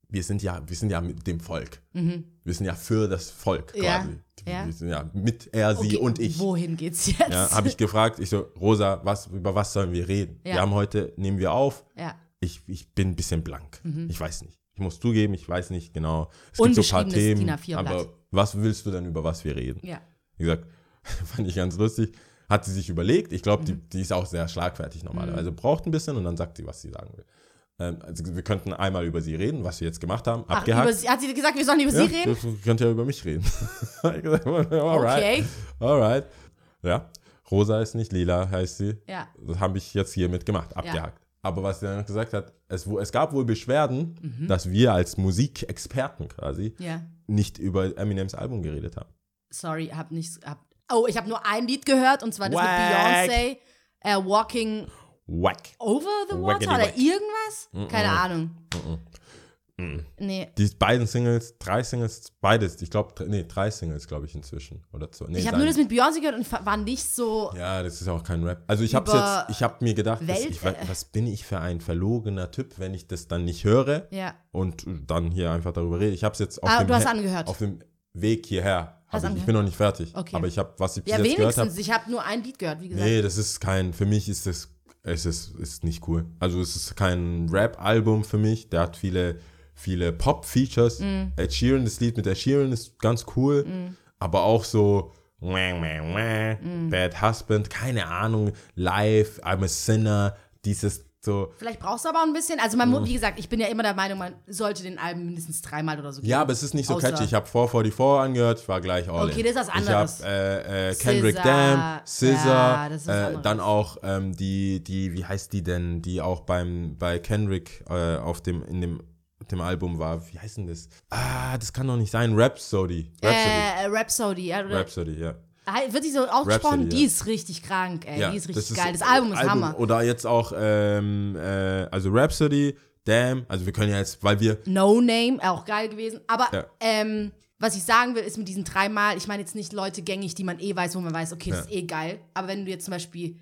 wir sind ja, wir sind ja mit dem Volk. Mhm. Wir sind ja für das Volk Ja, quasi. ja. Wir sind ja mit er, sie Okay, und ich. Wohin geht's jetzt? Ja, habe ich gefragt, ich so, Rosa, was, über was sollen wir reden? Ja. Wir haben heute, nehmen wir auf, ja. ich, ich bin ein bisschen blank. Ich weiß nicht. Ich muss zugeben, ich weiß nicht genau. Es gibt so ein paar Themen, DIN A4 Blatt. aber was willst du denn, über was wir reden? Ja. Wie gesagt, [LAUGHS] fand ich ganz lustig. Hat sie sich überlegt. Ich glaube, Mhm. die, die ist auch sehr schlagfertig normalerweise. Braucht ein bisschen und dann sagt sie, was sie sagen will. Ähm, also wir könnten einmal über sie reden, was wir jetzt gemacht haben. Ach, Abgehakt. sie, hat sie gesagt, wir sollen über ja, sie reden? Du könnt ja über mich reden. [LAUGHS] Gesagt, alright. Okay. Alright. Ja. Rosa ist nicht lila, heißt sie. Ja. Das habe ich jetzt hiermit gemacht, abgehakt. Aber was er dann gesagt hat, es, wo- es gab wohl Beschwerden, dass wir als Musikexperten quasi Ja. nicht über Eminems Album geredet haben. Sorry, hab nichts. Hab, oh, ich habe nur ein Lied gehört und zwar das Wack. mit Beyoncé. Äh, Walking Wack. Over the Water oder wack. irgendwas? Keine Ahnung. Nee. Die beiden Singles, drei Singles, beides, ich glaube, nee, drei Singles, glaube ich, inzwischen. Oder so. Nee, Ich habe nur das mit Beyoncé gehört und war nicht so. Ja, das ist auch kein Rap. Also ich habe jetzt, ich habe mir gedacht, Welt- ich, wa- was bin ich für ein verlogener Typ, wenn ich das dann nicht höre Ja. und dann hier einfach darüber rede. Ich habe es jetzt auf Ah, dem auf dem Weg hierher. Hab ich, bin noch nicht fertig. Okay. Aber ich habe, was ich bis Ja, jetzt gehört habe. wenigstens. Ich habe nur ein Lied gehört, wie gesagt. Nee, das ist kein, für mich ist das, es ist, ist nicht cool. Also es ist kein Rap-Album für mich. Der hat viele, viele Pop-Features. Mm. Ed Sheeran, das Lied mit Ed Sheeran ist ganz cool. Aber auch so wah, wah, wah, Mm. Bad Husband, keine Ahnung, Live, I'm a Sinner, dieses so. Vielleicht brauchst du aber auch ein bisschen. Also, man, mu- wie gesagt, ich bin ja immer der Meinung, man sollte den Alben mindestens dreimal oder so geben. Ja, aber es ist nicht so Außer- catchy. Ich habe 444 angehört, ich war gleich all Okay, in. das ist was anderes. Ich habe äh, äh, Kendrick Dam, SZA, ja, äh, dann auch ähm, die, die, wie heißt die denn, die auch beim bei Kendrick äh, auf dem in dem dem Album war. Wie heißt denn das? Ah, das kann doch nicht sein. Rhapsody. Rhapsody. Äh, Rhapsody. Ja, Rhapsody, ja. Ah, Wird die so ausgesprochen? Rhapsody, die ja. ist richtig krank, ey. ja. die ist richtig geil. Das Album ist Hammer. Oder jetzt auch, ähm, äh, also Rhapsody, Damn, also wir können ja jetzt, weil wir, No Name, auch geil gewesen. Aber Ja. ähm, was ich sagen will, ist mit diesen dreimal, ich meine jetzt nicht Leute gängig, die man eh weiß, wo man weiß, okay, das ist eh geil. Aber wenn du jetzt zum Beispiel,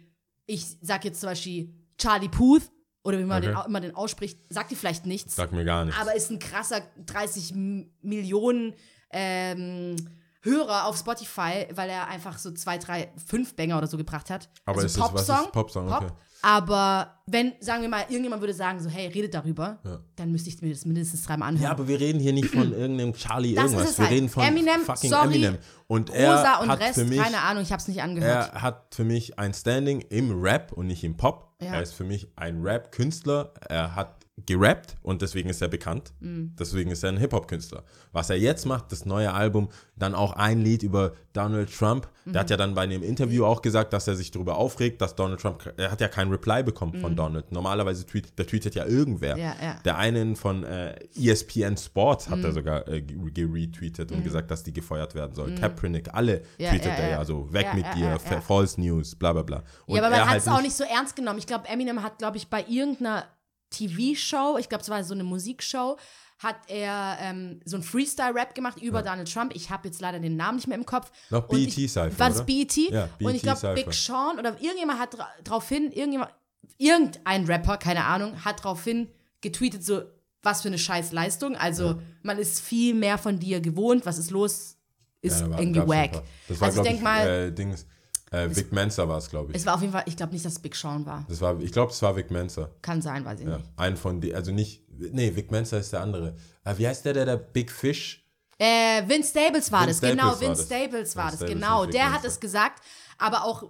ich sag jetzt zum Beispiel Charlie Puth oder wie man Okay. den, immer den ausspricht, sagt dir vielleicht nichts. sag mir gar nichts. aber ist ein krasser 30 M- Millionen ähm, Hörer auf Spotify, weil er einfach so zwei, drei, fünf Banger oder so gebracht hat. Aber also ist das- was ist Popsong? Pop. Okay. Aber wenn, sagen wir mal, irgendjemand würde sagen, so, hey, redet darüber, Ja. dann müsste ich mir das mindestens dreimal anhören. Ja, aber wir reden hier nicht von [CLEARS THROAT] irgendeinem Charlie Das ist irgendwas. es wir halt. reden von Eminem, fucking sorry, Eminem. Und er Rosa und hat Rest, für mich, keine Ahnung, ich hab's nicht angehört. er hat für mich ein Standing im Rap und nicht im Pop. Ja. Er ist für mich ein Rap-Künstler. Er hat gerappt und deswegen ist er bekannt. Mhm. Deswegen ist er ein Hip-Hop-Künstler. Was er jetzt macht, das neue Album, dann auch ein Lied über Donald Trump. Mhm. Der hat ja dann bei einem Interview auch gesagt, dass er sich darüber aufregt, dass Donald Trump, er hat ja keinen Reply bekommen von Donald. Normalerweise tweet, der tweetet ja irgendwer. Mhm. Ja, ja. Der einen von äh, ESPN Sports hat Mhm. er sogar äh, ge- geretweetet und gesagt, dass die gefeuert werden soll. Kaepernick, alle Mhm. Ja, tweetet er ja. so, weg mit dir. False News, bla bla bla. Und ja, aber er man hat halt es auch nicht so ernst genommen. Ich glaube, Eminem hat, glaube ich, bei irgendeiner TV-Show, ich glaube, es war so eine Musikshow, hat er ähm, so ein Freestyle-Rap gemacht über Donald Trump. Ich habe jetzt leider den Namen nicht mehr im Kopf. Noch BET Cypher, War das? BET? Ja, Und ich BET glaube, Cypher. Big Sean oder irgendjemand hat dra draufhin, irgendjemand, irgendein Rapper, keine Ahnung, hat draufhin getweetet, so, was für eine scheiß Leistung. Also, man ist viel mehr von dir gewohnt. Was ist los? Ist Ja, irgendwie wack. Das war, also, ich glaube denk ich, mal, äh, Dings, äh, Vic Mensa war es, glaube ich. es war auf jeden Fall, ich glaube nicht, dass es Big Sean war. Das war, ich glaube, es war Vic Mensa. Kann sein, weiß ich Ja. nicht. Ein von die, also nicht, nee, Vic Mensa ist der andere. Äh, wie heißt der, der, der Big Fish? Äh, Vince Staples war Vince das, genau, Staples war Vince. Staples war Vince das, Staples genau. Der hat Mensa. es gesagt, aber auch,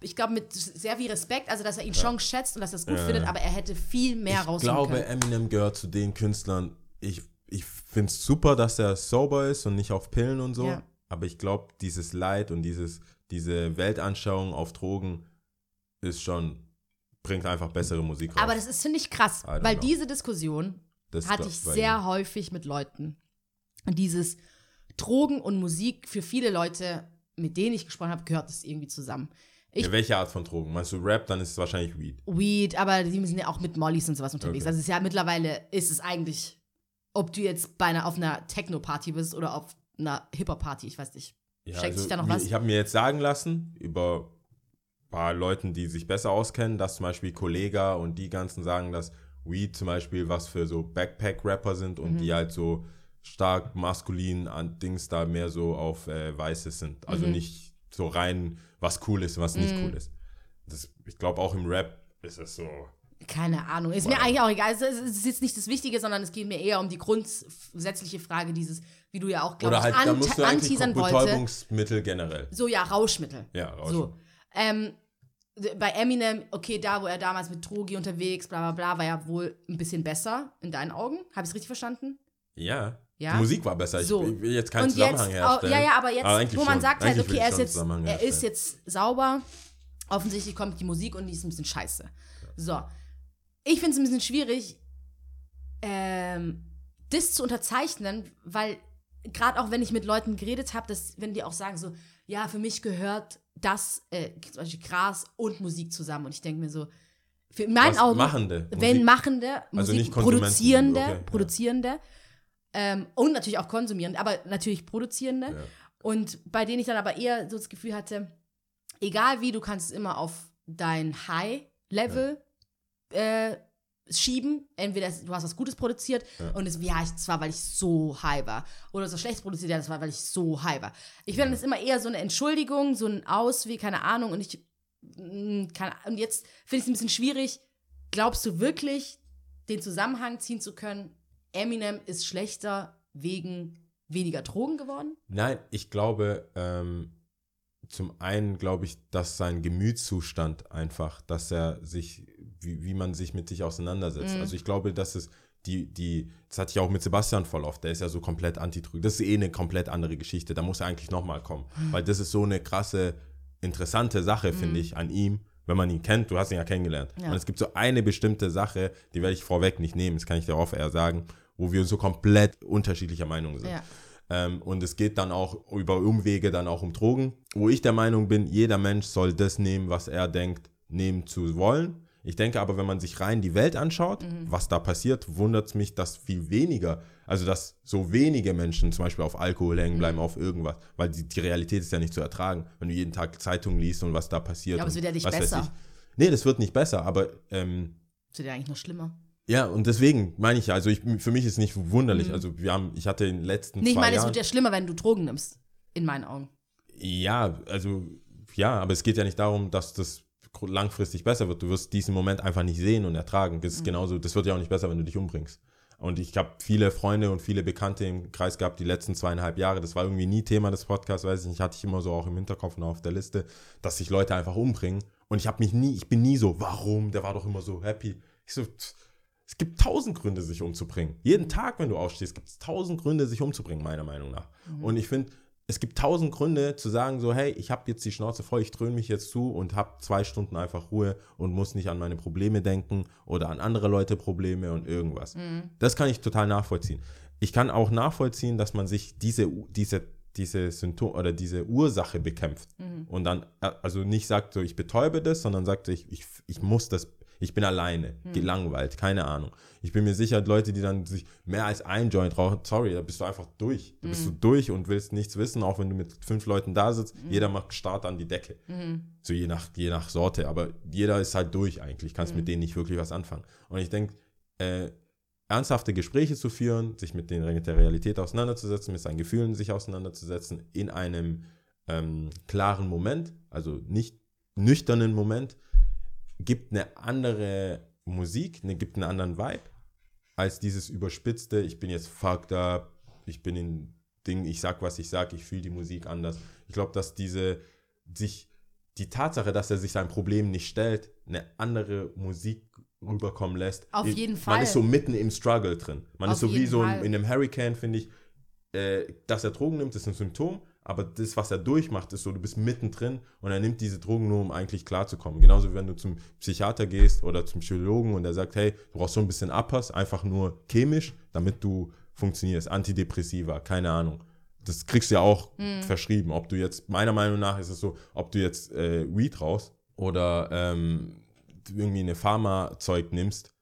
ich glaube, mit sehr viel Respekt, also dass er ihn schon schätzt und dass er es gut findet, aber er hätte viel mehr Ich rausholen glaube, können. Eminem gehört zu den Künstlern. Ich, ich finde es super, dass er sober ist und nicht auf Pillen und so. Ja. Aber ich glaube, dieses Leid und dieses, diese Weltanschauung auf Drogen ist schon, bringt einfach bessere Musik raus. Aber das ist, finde ich, krass, weil know. diese Diskussion Das hatte ich sehr häufig mit Leuten. Und dieses Drogen und Musik für viele Leute, mit denen ich gesprochen habe, gehört das irgendwie zusammen. Ja, welche Art von Drogen? Meinst du Rap, dann ist es wahrscheinlich Weed. Weed, aber die sind ja auch mit Mollys und sowas unterwegs. Okay. Also es ist ja mittlerweile ist es eigentlich, ob du jetzt bei einer, auf einer Techno-Party bist oder auf einer Hip-Hop-Party, ich weiß nicht. Ja, Schenkt sich da noch mir- was? Ich habe mir jetzt sagen lassen über ein paar Leuten, die sich besser auskennen, dass zum Beispiel Kollega und die ganzen sagen, dass Weed zum Beispiel was für so Backpack-Rapper sind und Mhm. die halt so stark maskulin an Dings da mehr so auf äh, Weißes sind. Also Mhm. nicht so rein, was cool ist und was nicht cool ist. Das, ich glaube auch im Rap ist es so. Keine Ahnung. Ist mir Wow. eigentlich auch egal. Es ist jetzt nicht das Wichtige, sondern es geht mir eher um die grundsätzliche Frage dieses, wie du ja auch, glaube Oder halt, da ant musst du anteasern wollte. Betäubungsmittel generell. So, ja, Rauschmittel. Ja, Rausch. So. Ähm, bei Eminem, okay, da, wo er damals mit Drogi unterwegs, bla bla bla, war ja wohl ein bisschen besser in deinen Augen. Habe ich es richtig verstanden? Ja. Ja? Die Musik war besser. So. Ich will jetzt keinen Und Zusammenhang jetzt, herstellen. ja, ja, aber jetzt, eigentlich wo man schon. sagt halt, Eigentlich okay, will er ist jetzt, er ist jetzt sauber. Offensichtlich kommt die Musik und die ist ein bisschen scheiße. So. Ich finde es ein bisschen schwierig, ähm, das zu unterzeichnen, weil gerade auch wenn ich mit Leuten geredet habe, dass wenn die auch sagen so, ja, für mich gehört das, äh, zum Beispiel Gras und Musik zusammen. Und ich denke mir so, für in meinen Was Augen, Machende? wenn Musik? Machende, Also Musik, nicht Konsumenten, Produzierende, okay, ja. Produzierende ähm, und natürlich auch Konsumierende, aber natürlich Produzierende. Ja. Und bei denen ich dann aber eher so das Gefühl hatte, egal wie, du kannst es immer auf dein High-Level äh, schieben. Entweder du hast was Gutes produziert und es, ja, ich, das war, weil ich so high war. Oder es war schlecht produziert, ja, das war, weil ich so high war. Ich finde, das ist immer eher so eine Entschuldigung, so ein Ausweg, keine Ahnung. Und ich, mh, keine, und jetzt finde ich es ein bisschen schwierig. Glaubst du wirklich, den Zusammenhang ziehen zu können, Eminem ist schlechter wegen weniger Drogen geworden? Nein, ich glaube, ähm, zum einen glaube ich, dass sein Gemütszustand einfach, dass er sich, wie, wie man sich mit sich auseinandersetzt. Mhm. Also ich glaube, dass es die, die, das hatte ich auch mit Sebastian voll oft, der ist ja so komplett anti-Drogen. Das ist eh eine komplett andere Geschichte, da muss er eigentlich nochmal kommen. Mhm. Weil das ist so eine krasse, interessante Sache, finde ich, an ihm, wenn man ihn kennt, du hast ihn ja kennengelernt. Ja. Und es gibt so eine bestimmte Sache, die werde ich vorweg nicht nehmen, das kann ich darauf eher sagen, wo wir so komplett unterschiedlicher Meinung sind. Ja. Ähm, und es geht dann auch über Umwege dann auch um Drogen, wo ich der Meinung bin, jeder Mensch soll das nehmen, was er denkt, nehmen zu wollen. Ich denke aber, wenn man sich rein die Welt anschaut, was da passiert, wundert es mich, dass viel weniger, also dass so wenige Menschen zum Beispiel auf Alkohol hängen bleiben, auf irgendwas, weil die, die Realität ist ja nicht zu ertragen, wenn du jeden Tag Zeitungen liest und was da passiert. Ja, aber es wird ja nicht besser. Nee, das wird nicht besser, aber ähm, Das wird ja eigentlich noch schlimmer. ja, und deswegen meine ich ja, also ich, für mich ist es nicht wunderlich. Also wir haben, ich hatte in den letzten Mhm. Nee, ich zwei meine, es Jahren. wird ja schlimmer, wenn du Drogen nimmst. In meinen Augen. Ja, also ja, aber es geht ja nicht darum, dass das langfristig besser wird. Du wirst diesen Moment einfach nicht sehen und ertragen. Das ist genauso, das wird ja auch nicht besser, wenn du dich umbringst. Und ich habe viele Freunde und viele Bekannte im Kreis gehabt, die letzten zweieinhalb Jahre. Das war irgendwie nie Thema des Podcasts, weiß ich nicht, hatte ich immer so auch im Hinterkopf und auf der Liste, dass sich Leute einfach umbringen. Und ich habe mich nie, ich bin nie so, warum? Der war doch immer so happy. Ich so, pff, es gibt tausend Gründe, sich umzubringen. Jeden Tag, wenn du aufstehst, gibt es tausend Gründe, sich umzubringen, meiner Meinung nach. Und ich finde, es gibt tausend Gründe zu sagen, so, hey, ich habe jetzt die Schnauze voll, ich dröhne mich jetzt zu und habe zwei Stunden einfach Ruhe und muss nicht an meine Probleme denken oder an andere Leute Probleme und irgendwas. Das kann ich total nachvollziehen. Ich kann auch nachvollziehen, dass man sich diese, diese, diese Symptom oder diese Ursache bekämpft und dann äh, also nicht sagt so, ich betäube das, sondern sagt, ich, ich, ich muss das, Ich bin alleine, Hm. gelangweilt, keine Ahnung. Ich bin mir sicher, Leute, die dann sich mehr als ein Joint rauchen, sorry, da bist du einfach durch. Da Hm. bist du durch und willst nichts wissen, auch wenn du mit fünf Leuten da sitzt. Hm. Jeder macht Start an die Decke. So je nach, je nach Sorte, aber jeder ist halt durch eigentlich, kannst mit denen nicht wirklich was anfangen. Und ich denke, äh, ernsthafte Gespräche zu führen, sich mit, den, mit der Realität auseinanderzusetzen, mit seinen Gefühlen sich auseinanderzusetzen, in einem ähm, klaren Moment, also nicht nüchternen Moment, gibt eine andere Musik, ne, gibt einen anderen Vibe, als dieses überspitzte, ich bin jetzt fucked up, ich bin in Ding, ich sag, was ich sag, ich fühle die Musik anders. Ich glaube, dass diese, sich, die Tatsache, dass er sich sein Problem nicht stellt, eine andere Musik rüberkommen lässt. Auf Ich- jeden Man Fall. ist so mitten im Struggle drin. Man Auf ist so wie so in einem Hurricane, finde ich, äh, dass er Drogen nimmt, ist ein Symptom, aber das, was er durchmacht, ist so, du bist mittendrin und er nimmt diese Drogen nur, um eigentlich klarzukommen. Genauso wie wenn du zum Psychiater gehst oder zum Psychologen und der sagt, hey, du brauchst so ein bisschen Abpass, einfach nur chemisch, damit du funktionierst. Antidepressiva, keine Ahnung. Das kriegst du ja auch Mhm. verschrieben. Ob du jetzt, meiner Meinung nach ist es so, ob du jetzt äh, Weed raus oder ähm, irgendwie eine Pharmazeug nimmst,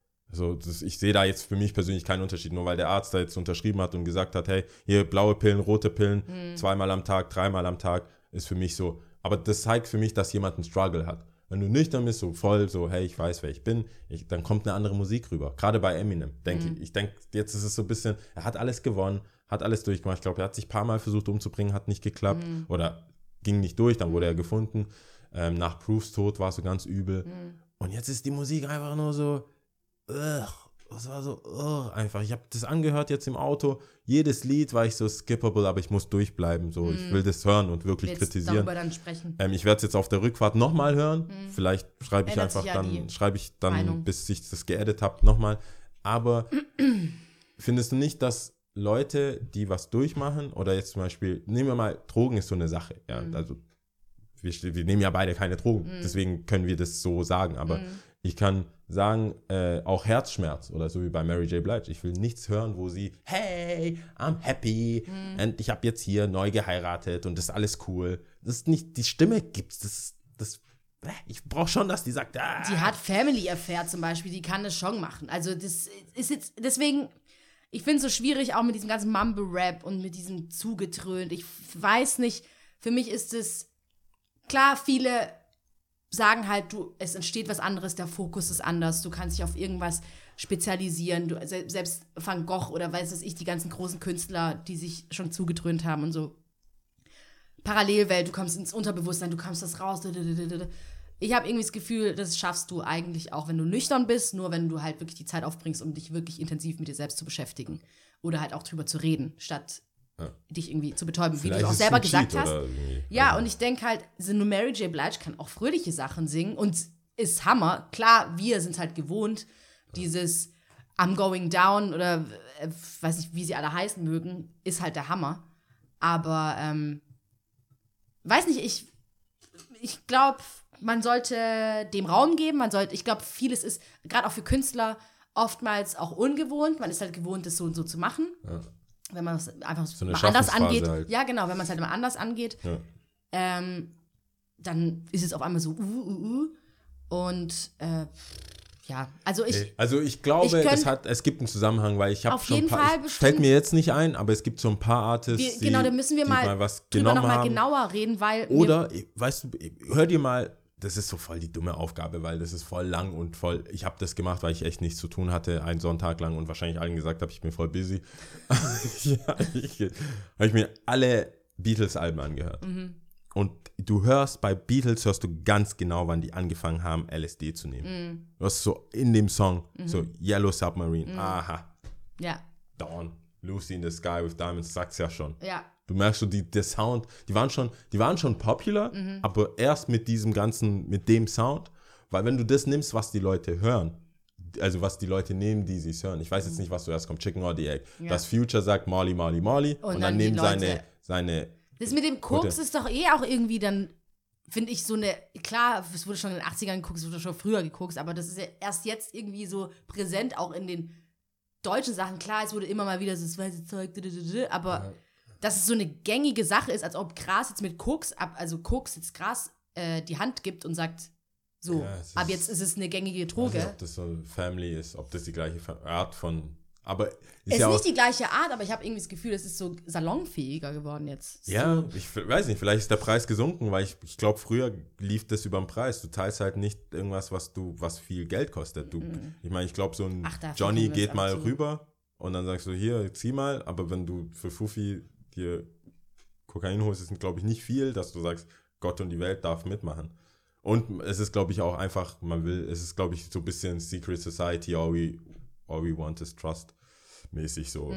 also das, ich sehe da jetzt für mich persönlich keinen Unterschied, nur weil der Arzt da jetzt unterschrieben hat und gesagt hat, hey, hier blaue Pillen, rote Pillen, zweimal am Tag, dreimal am Tag, ist für mich so. Aber das zeigt für mich, dass jemand einen Struggle hat. Wenn du nüchtern bist, so voll, so, hey, ich weiß, wer ich bin, ich, dann kommt eine andere Musik rüber. Gerade bei Eminem, denke ich. Ich denke, jetzt ist es so ein bisschen, er hat alles gewonnen, hat alles durchgemacht. Ich glaube, er hat sich ein paar Mal versucht umzubringen, hat nicht geklappt oder ging nicht durch, dann wurde er gefunden. Ähm, nach Proofs Tod war es so ganz übel. Und jetzt ist die Musik einfach nur so, ugh, das war so ugh, einfach. Ich habe das angehört jetzt im Auto. Jedes Lied war ich so skippable, aber ich muss durchbleiben. So, ich will das hören und wirklich Jetzt kritisieren. darüber dann sprechen. Ähm, ich werde es jetzt auf der Rückfahrt nochmal hören. Vielleicht schreibe ich einfach ja dann, schreibe ich dann, Meinung. bis ich das geedit habe, nochmal. Aber [CLEARS THROAT] findest du nicht, dass Leute, die was durchmachen, oder jetzt zum Beispiel, nehmen wir mal, Drogen ist so eine Sache. Ja, Mhm. also wir, wir nehmen ja beide keine Drogen, deswegen können wir das so sagen. Aber Mhm. Ich kann sagen, äh, auch Herzschmerz oder so wie bei Mary J. Blige. Ich will nichts hören, wo sie, hey, I'm happy Mhm. und ich habe jetzt hier neu geheiratet und das ist alles cool. Das ist nicht, die Stimme gibt's, das, das, äh, ich brauche schon, dass die sagt, ah, Die hat Family Affair zum Beispiel, die kann das schon machen. Also das ist jetzt, deswegen, ich finde es so schwierig, auch mit diesem ganzen Mumble-Rap und mit diesem zugetrönt. Ich weiß nicht, für mich ist es, klar, viele sagen halt, du, es entsteht was anderes, der Fokus ist anders, du kannst dich auf irgendwas spezialisieren. Du, se- selbst Van Gogh oder weiß es ich, die ganzen großen Künstler, die sich schon zugetrönt haben und so. Parallelwelt, du kommst ins Unterbewusstsein, du kommst das raus. Ich habe irgendwie das Gefühl, das schaffst du eigentlich auch, wenn du nüchtern bist, nur wenn du halt wirklich die Zeit aufbringst, um dich wirklich intensiv mit dir selbst zu beschäftigen. Oder halt auch drüber zu reden, statt Ja. dich irgendwie zu betäuben, wie Vielleicht du auch selber gesagt hast. Ja, Also, und ich denke halt, so eine Mary J. Blige kann auch fröhliche Sachen singen und ist Hammer. Klar, wir sind halt gewohnt, dieses I'm going down oder äh, weiß nicht, wie sie alle heißen mögen, ist halt der Hammer. Aber ähm, weiß nicht, ich, ich glaube, man sollte dem Raum geben. Man sollte, ich glaube, vieles ist, gerade auch für Künstler, oftmals auch ungewohnt. Man ist halt gewohnt, das so und so zu machen. Ja. Wenn man es einfach eine mal anders angeht. halt. Ja, genau, wenn man es halt mal anders angeht, Ja. ähm, dann ist es auf einmal so, uh, uh, uh. Und äh, ja, also ich, Also ich glaube, Ich es, hat, es gibt einen Zusammenhang, weil ich habe Auf schon jeden ein paar, Fall fällt mir jetzt nicht ein, aber es gibt so ein paar Artists, wir, die, genau, da müssen wir die mal, was genommen noch mal genauer reden, weil Oder, weißt du, hör dir mal, das ist so voll die dumme Aufgabe, weil das ist voll lang und voll, ich habe das gemacht, weil ich echt nichts zu tun hatte, einen Sonntag lang und wahrscheinlich allen gesagt habe, ich bin voll busy. [LAUGHS] ja, ich, habe ich mir alle Beatles-Alben angehört. Mhm. Und du hörst, bei Beatles hörst du ganz genau, wann die angefangen haben, LSD zu nehmen. Mhm. Du hörst so in dem Song, so Yellow Submarine, Mhm. aha, ja, Dawn, Lucy in the Sky with Diamonds, sagt's ja schon. ja, Du merkst so, die, der Sound, die waren schon, die waren schon popular, Mhm. aber erst mit diesem ganzen, mit dem Sound, weil wenn du das nimmst, was die Leute hören, also was die Leute nehmen, die sie hören, ich weiß jetzt nicht, was zuerst kommt, Chicken or the Egg. Ja. das Future sagt Molly, Molly, Molly und, dann dann, die nehmen seine, seine, Das mit dem Koks ist doch eh auch irgendwie dann, finde ich, so eine, klar, es wurde schon in den 80ern geguckt, es wurde schon früher geguckt, aber das ist ja erst jetzt irgendwie so präsent, auch in den deutschen Sachen. Klar, es wurde immer mal wieder so das weiße Zeug, aber dass es so eine gängige Sache ist, als ob Gras jetzt mit Koks, ab, also Koks jetzt Gras äh, die Hand gibt und sagt, So, Ja, es ab ist- jetzt ist es eine gängige Ich weiß Droge. nicht, ob das so Family ist, ob das die gleiche Art von. Aber ist Es ist ja nicht die gleiche Art, aber ich habe irgendwie das Gefühl, es ist so salonfähiger geworden jetzt. Ja, So. ich f- weiß nicht, vielleicht ist der Preis gesunken, weil ich, ich glaube, früher lief das über den Preis. Du teilst halt nicht irgendwas, was du, was viel Geld kostet. Du, Ich meine, ich glaube, so ein Ach, Johnny geht mal zu. rüber und dann sagst du, hier, zieh mal, aber wenn du für Fufi dir Kokain holst, ist glaube ich nicht viel, dass du sagst, Gott und die Welt darf mitmachen. Und es ist, glaube ich, auch einfach, man will, es ist, glaube ich, so ein bisschen Secret Society, all we, all we want is trust mäßig so.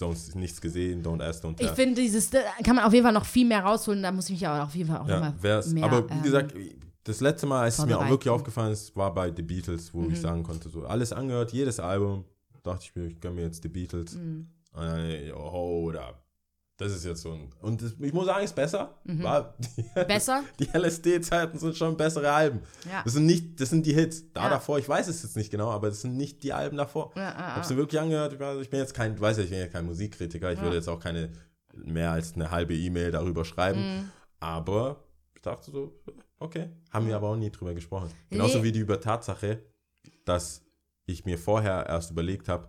Don't, nichts gesehen, don't ask, don't tell. Mm. Ich finde, dieses, da kann man auf jeden Fall noch viel mehr rausholen. Da muss ich mich aber auf jeden Fall auch Ja, mehr. aber wie ähm, gesagt, das letzte Mal, als es mir auch wirklich aufgefallen ist, war bei The Beatles, wo Mhm. ich sagen konnte, so alles angehört, jedes Album, dachte ich mir, ich gönne mir jetzt The Beatles. Mhm. Dann, oh, oder das ist jetzt so ein. Und das, ich muss sagen, ist besser. War, die, Mhm. Besser? Die LSD-Zeiten sind schon bessere Alben. Ja. Das sind nicht, das sind die Hits. Da Ja. davor, ich weiß es jetzt nicht genau, aber das sind nicht die Alben davor. Ja, habe ja. sie wirklich angehört. Ich, ich bin jetzt kein, du weißt ja, ich bin ja kein Musikkritiker. Ich Ja. würde jetzt auch keine mehr als eine halbe E-Mail darüber schreiben. Mhm. Aber ich dachte so, okay, haben wir aber auch nie drüber gesprochen. Genauso Nee. wie die über Tatsache, dass ich mir vorher erst überlegt habe,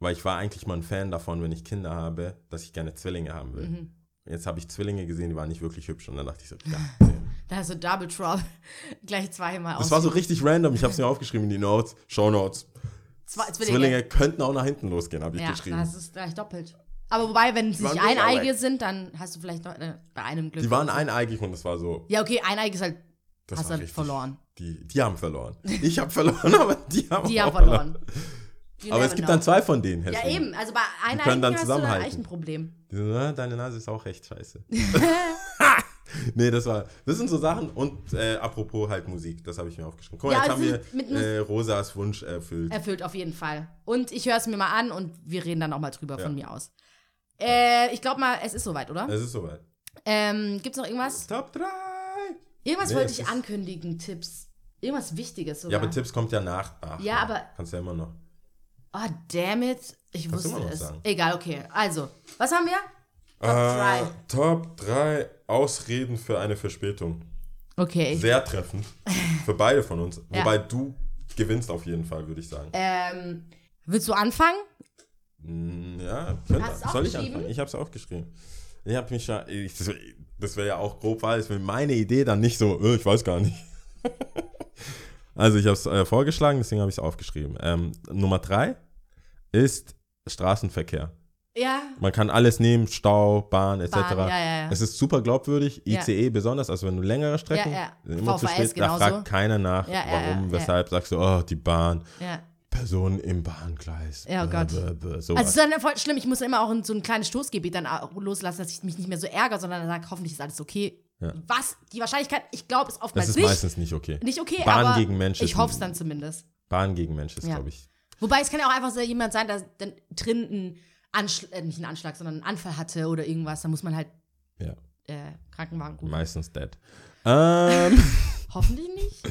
weil ich war eigentlich mal ein Fan davon, wenn ich Kinder habe, dass ich gerne Zwillinge haben will. Mhm. Jetzt habe ich Zwillinge gesehen, die waren nicht wirklich hübsch und dann dachte ich so, ja. [LAUGHS] nee. Da hast du Double Trouble [LAUGHS] gleich zweimal Das war so richtig random. Ich habe es mir aufgeschrieben in die Notes, Show Notes. Zwei, Zwillinge. Zwillinge. könnten auch nach hinten losgehen, habe ich Ja, geschrieben. das ist gleich doppelt. Aber wobei, wenn sie nicht eineige sind, dann hast du vielleicht noch äh, bei einem Glück. Die waren eineigig und das war so, Ja, okay, eineige ist halt, das hast dann richtig- verloren. Die, die haben verloren. Ich habe verloren, [LAUGHS] aber die haben Die haben verloren. You Aber es gibt know. dann zwei von denen. Ja, Häschen. eben. Also bei können eineigen dann hast du zusammenhalten. echt ein Problem. Die so, "Na, deine Nase ist auch recht scheiße. [LAUGHS] [LAUGHS] nee, das war, das sind so Sachen. Und äh, apropos halt Musik, das habe ich mir aufgeschrieben. Guck mal, Ja, jetzt haben wir äh, Rosas Wunsch erfüllt. Erfüllt auf jeden Fall. Und ich höre es mir mal an und wir reden dann auch mal drüber Ja. von mir aus. Äh, ich glaube mal, es ist soweit, oder? Es ist soweit. Ähm, Gibt's noch irgendwas? Top 3! Irgendwas Nee, wollte es ich ankündigen, Tipps. Irgendwas Wichtiges sogar. Ja, aber Tipps kommt ja nach. Ach, Ja, aber- Kannst ja immer noch. Oh, damn it. Ich Kannst wusste es. sagen. Egal, okay. Also, was haben wir? Top Ah, drei. Top 3 Ausreden für eine Verspätung. Okay. Sehr treffend. für beide von uns. [LAUGHS] Ja. Wobei du gewinnst auf jeden Fall, würde ich sagen. Ähm, willst du anfangen? Mm, Ja, könnte. Soll ich anfangen? Ich habe es aufgeschrieben. Ich habe mich ja, ich, das, das wäre ja auch grob, weil es wäre meine Idee dann nicht so, äh, ich weiß gar nicht. [LAUGHS] also ich habe es äh, vorgeschlagen, deswegen habe ich es aufgeschrieben. Ähm, Nummer drei ist Straßenverkehr. Ja. Man kann alles nehmen, Stau, Bahn etc. Bahn, ja, ja, ja. Es ist super glaubwürdig. ICE besonders, also wenn du längere Strecken, Ja, ja. immer zu VVS spät, da genauso. fragt keiner nach, warum, weshalb, sagst du, oh, die Bahn. Person im Bahngleis. Ja, oh Gott. bäh, bäh, sowas. Also es ist dann voll schlimm, ich muss immer auch in so ein kleines Stoßgebiet dann auch loslassen, dass ich mich nicht mehr so ärgere, sondern dann sage, hoffentlich ist alles okay. Ja. Was? Die Wahrscheinlichkeit, ich glaube, ist das oftmals ist nicht, meistens nicht okay. nicht okay, Bahn aber gegen Mensch ich hoffe es dann zumindest. Bahn gegen Mensch ist, Ja. glaube ich. Wobei es kann ja auch einfach so jemand sein, der dann drin einen Anschlag, äh, nicht einen Anschlag, sondern einen Anfall hatte oder irgendwas. Da muss man halt Ja, äh, Krankenwagen rufen. meistens dead. Ähm, [LAUGHS] Hoffentlich nicht.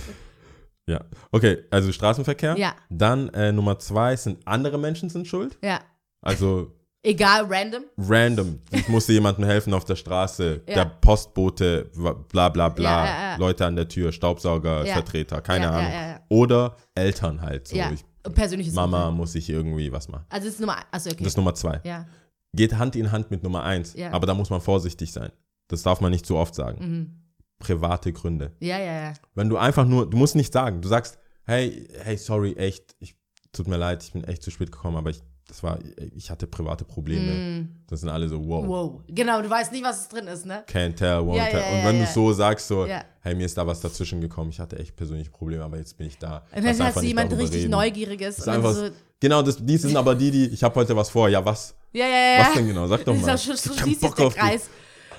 ja, okay, also Straßenverkehr. Ja. Dann äh, Nummer zwei sind andere Menschen sind schuld. Ja. Also Egal, random. random. Ich musste jemandem helfen auf der Straße. Ja. Der Postbote, bla bla bla. Ja, ja. Leute an der Tür, Staubsaugervertreter, keine Ja, ja, Ahnung. Oder Eltern halt. So. ja. Ich, Persönliches Mama Unfall. muss ich irgendwie was machen. Also das ist Nummer. Achso, okay. Das ist Nummer zwei. ja. Geht Hand in Hand mit Nummer eins. Ja. Aber da muss man vorsichtig sein. Das darf man nicht zu oft sagen. Mhm. Private Gründe. Ja, ja, ja. Wenn du einfach nur, du musst nicht sagen, du sagst, hey, hey, sorry, echt, ich, tut mir leid, ich bin echt zu spät gekommen, aber ich, das war, ich hatte private Probleme. Das sind alle so, wow, Mm. Wow. Genau, du weißt nicht, was drin ist, ne? can't tell, won't Ja, tell. ja, Und ja, wenn ja. du so sagst, so, hey, mir ist da was dazwischen gekommen, ich hatte echt persönliche Probleme, aber jetzt bin ich da. Und dann hast du jemand richtig reden. Neugieriges. Das ist und einfach, so, genau, das, die sind aber die, die, ich habe heute was vor, ja, was? ja, ja, ja. Was denn genau? Sag doch Das ist mal. auch schon, sich Bock auf. Kreis.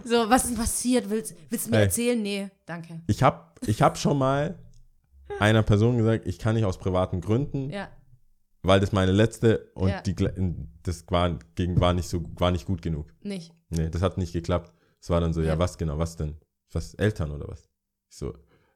So, was ist denn passiert? Willst, willst du mir Hey. erzählen? Nee, danke. Ich habe ich hab schon mal einer Person gesagt, ich kann nicht aus privaten Gründen, Ja. Weil das meine letzte und Ja. die, das war, gegen, war, nicht so, war nicht gut genug. Nicht. Nee, das hat nicht geklappt. Es war dann so, ja, Ja. was genau, was denn? Was, Eltern oder was? Ich so,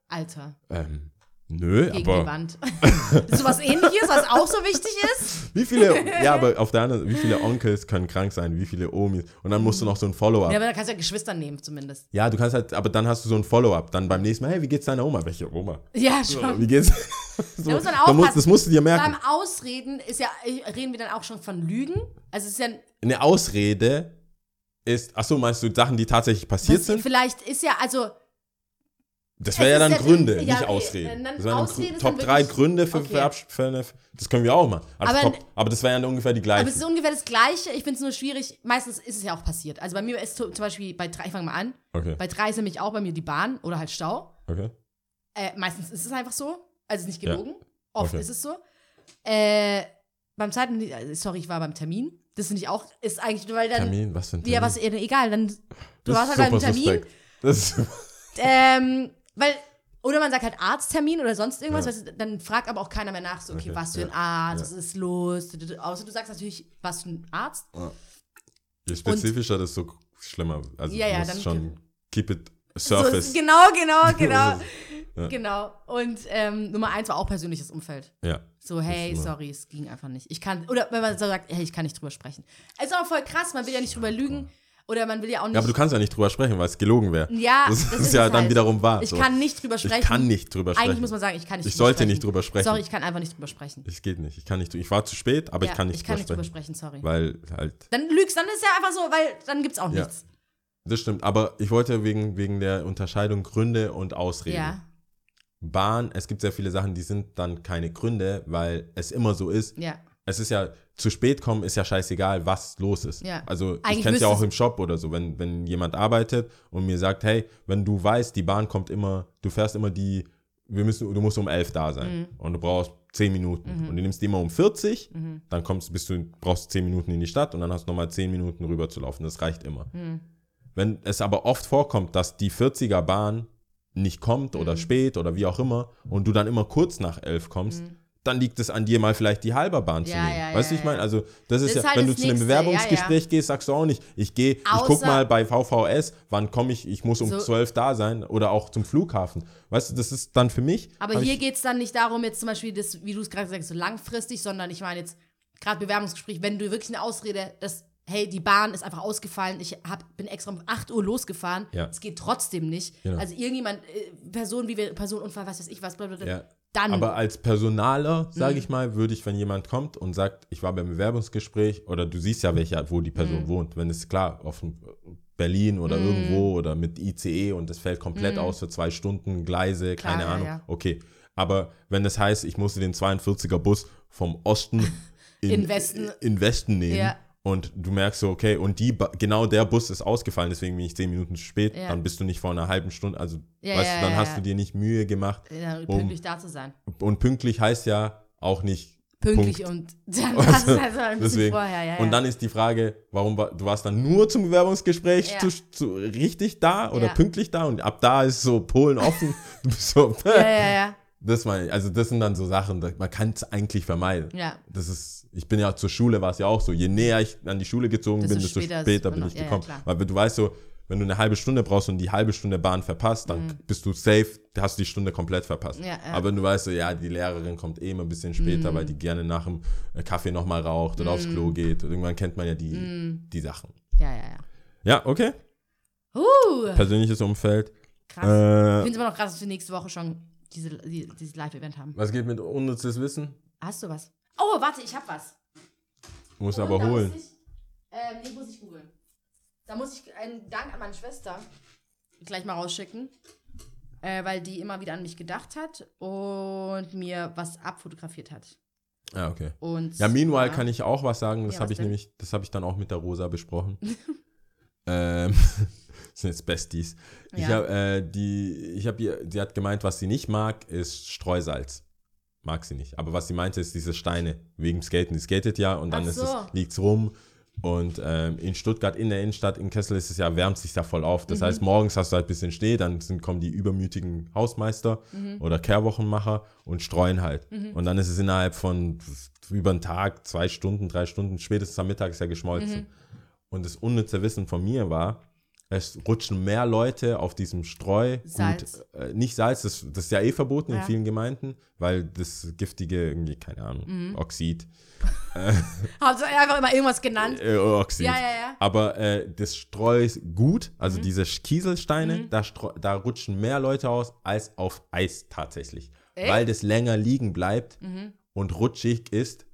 Alter. ähm, Nö, gegen die aber Wand. [LAUGHS] so was ähnliches, was auch so wichtig ist. wie viele, [LAUGHS] ja, aber auf der anderen, wie viele Onkels können krank sein, wie viele Omis und dann musst du noch so ein Follow-up. Ja, Ja, aber da kannst du ja Geschwister nehmen zumindest. du kannst halt, aber dann hast du so ein Follow-up, dann beim nächsten Mal, hey, wie geht's deiner Oma? Welche Oma? Ja, schon. Wie geht's? [LAUGHS] so, Da muss man aufpassen. musst, das musst du dir merken. Beim Ausreden ist ja, reden wir dann auch schon von Lügen. Also es ist ja, Eine Ausrede ist, ach so, meinst du Sachen, die tatsächlich passiert sind? vielleicht ist ja, also Das wäre ja dann ja- Gründe, ja, nicht okay, Ausreden. Das wären Ausrede Top dann 3 wirklich- Gründe für, okay. für, eine, das können wir auch mal. Also Aber- Top, aber das wären dann ungefähr die gleichen. Aber es ist ungefähr das Gleiche. Ich finde es nur schwierig. Meistens ist es ja auch passiert. Also bei mir ist zum Beispiel bei drei, ich fange mal an. okay, Bei drei ist nämlich auch bei mir die Bahn oder halt Stau. okay. Äh, meistens ist es einfach so. Also ist nicht Ja. gelogen. Oft Okay. ist es so. Äh, beim zweiten, äh, sorry, ich war beim Termin. Das finde ich auch, ist eigentlich, weil dann. Termin, was für ein Termin? Ja, was, egal, dann. Du warst halt beim Termin. suspekt. Das ist, Ähm, weil, oder man sagt halt Arzttermin oder sonst irgendwas, Ja. weißt dann fragt aber auch keiner mehr nach, so, okay, Okay, was für ein ja, Arzt, ja. was ist los? Außer du sagst natürlich, was für ein Arzt. je spezifischer, desto schlimmer. Also Ja, ja, dann- schon keep it So, surface. genau, genau, [LAUGHS] genau. Ja. Genau. Und ähm, Nummer eins war auch persönliches Umfeld. ja. So, hey, sorry, es ging einfach nicht. Ich kann, oder wenn man so sagt, hey, ich kann nicht drüber sprechen. Es ist aber voll krass, man will ja nicht drüber lügen. Oder man will ja auch nicht. ja, aber du kannst ja nicht drüber sprechen, weil es gelogen wäre. Ja, das, das ist ist ja dann halt. wiederum wahr. ich so. kann nicht drüber sprechen. Ich kann nicht drüber sprechen. Eigentlich muss man sagen, ich kann nicht Ich drüber sollte sprechen. nicht drüber sprechen. Sorry, ich kann einfach nicht drüber sprechen. Es geht nicht. Ich kann nicht. Ich war zu spät, aber Ja, ich kann nicht ich kann drüber nicht drüber sprechen. sprechen, sorry. Weil halt Dann lügst, dann ist ja einfach so, weil dann gibt's auch Ja. nichts. Das stimmt, aber ich wollte wegen, wegen der Unterscheidung Gründe und Ausreden. Ja, Bahn, es gibt sehr viele Sachen, die sind dann keine Gründe, weil es immer so ist. ja. Es ist ja, zu spät kommen ist ja scheißegal, was los ist. Ja. Also ich Eigentlich kenne es ja auch im Shop oder so, wenn, wenn jemand arbeitet und mir sagt, hey, wenn du weißt, die Bahn kommt immer, du fährst immer die, wir müssen, du musst um elf da sein Mhm. und du brauchst zehn Minuten und du nimmst die immer um 40, Mhm. dann kommst, bist du, brauchst zehn Minuten in die Stadt und dann hast du nochmal zehn Minuten rüber zu laufen. Das reicht immer. Mhm. Wenn es aber oft vorkommt, dass die 40er Bahn nicht kommt Mhm. oder spät oder wie auch immer und du dann immer kurz nach elf kommst, Mhm. Dann liegt es an dir mal vielleicht die Halberbahn zu Ja, nehmen. ja, weißt du, ja, ich meine? Also das ist, ist ja, halt wenn du das zu einem Bewerbungsgespräch gehst, sagst du auch nicht, ich gehe, ich guck mal bei VVS, wann komme ich, ich muss um So- 12 da sein oder auch zum Flughafen. Weißt du, das ist dann für mich. Aber hier geht es dann nicht darum, jetzt zum Beispiel, das, wie du es gerade sagst, so langfristig, sondern ich meine jetzt gerade Bewerbungsgespräch, wenn du wirklich eine Ausrede, dass, hey, die Bahn ist einfach ausgefallen, ich hab, bin extra um 8 Uhr losgefahren, Ja. es geht trotzdem nicht. Genau. Also irgendjemand, äh, Person, wie wir, Personenunfall, was weiß ich was, blablabla. Dann. Aber als Personaler, Mhm. sage ich mal, würde ich, wenn jemand kommt und sagt, ich war beim Bewerbungsgespräch oder du siehst ja, welcher, wo die Person Mhm. wohnt, wenn es klar auf dem- Berlin oder irgendwo oder mit ICE und das fällt komplett aus für zwei Stunden, Gleise, Mhm. Klar, keine ja, Ahnung. ja. Okay. Aber wenn das heißt, ich musste den 42er Bus vom Osten [LAUGHS] in, In Westen. in Westen nehmen Ja. Und du merkst so, okay, und die, genau der Bus ist ausgefallen, deswegen bin ich zehn Minuten zu spät, Ja. dann bist du nicht vor einer halben Stunde, also Ja, weißt ja, du, dann hast du dir nicht Mühe gemacht, ja, um- pünktlich da zu sein. und pünktlich heißt ja auch nicht Pünktlich Punkt. und [LAUGHS] dann war es also ein bisschen Deswegen. vorher, ja, ja. Und dann ist die Frage, warum war, du warst dann nur zum Bewerbungsgespräch zu, zu, richtig da oder pünktlich da und ab da ist so Polen offen. [LAUGHS] du bist so, [LAUGHS] ja, ja, ja. Das meine ich. Also das sind dann so Sachen, man kann es eigentlich vermeiden. Ja. Das ist, ich bin ja zur Schule, war es ja auch so. Je näher ich an die Schule gezogen Desto bin, desto später später, bin ich ja, ja, gekommen. klar. Weil du weißt so, wenn du eine halbe Stunde brauchst und die halbe Stunde Bahn verpasst, dann bist du safe, hast du die Stunde komplett verpasst. Mhm. Ja, ja. Aber wenn du weißt so, ja, die Lehrerin kommt eh immer ein bisschen später, Mhm. weil die gerne nach dem äh, Kaffee nochmal raucht oder aufs Klo geht. Und irgendwann kennt man ja die, die Sachen. Ja, ja, ja. Ja, okay. Uh, Persönliches Umfeld. krass. Ich Äh, finde es immer noch krass, dass wir nächste Woche schon diese, die, dieses Live-Event haben. was geht mit unnützes Wissen? Hast du was? Oh, warte, ich hab was. Muss aber holen. Muss ich, ähm, nee, muss ich googeln. Da muss ich einen Dank an meine Schwester gleich mal rausschicken, äh, weil die immer wieder an mich gedacht hat und mir was abfotografiert hat. Ja, okay. Und Ja, meanwhile kann ich auch was sagen. Das Ja, habe ich denn? nämlich, das habe ich dann auch mit der Rosa besprochen. [LAUGHS] ähm, sind jetzt Besties. Ich Ja. habe äh, die, ich habe ihr, sie hat gemeint, was sie nicht mag, ist Streusalz. Mag sie nicht. Aber was sie meinte, ist diese Steine wegen Skaten. Sie skatet ja und dann Ach so. es, liegt's rum. Und ähm, in Stuttgart, in der Innenstadt, in Kessel ist es ja, wärmt sich da voll auf. Mhm. Das heißt, morgens hast du halt ein bisschen Schnee, dann sind, kommen die übermütigen Hausmeister Mhm. oder Kehrwochenmacher und streuen halt. Und dann ist es innerhalb von über einen Tag, zwei Stunden, drei Stunden, spätestens am Mittag ist ja geschmolzen. Mhm. Und das unnütze Wissen von mir war, Es rutschen mehr Leute auf diesem Streu. Salz. Gut, äh, nicht Salz, das, das ist ja eh verboten in Ja. vielen Gemeinden, weil das giftige, irgendwie, keine Ahnung, Mhm. Oxid. [LAUGHS] Haben sie einfach immer irgendwas genannt. Äh, Oxid. Ja, ja, ja. Aber äh, das Streu ist gut, Mhm. also diese Kieselsteine, da, streu- da rutschen mehr Leute aus als auf Eis tatsächlich. Echt? Mhm. Weil das länger liegen bleibt und rutschig ist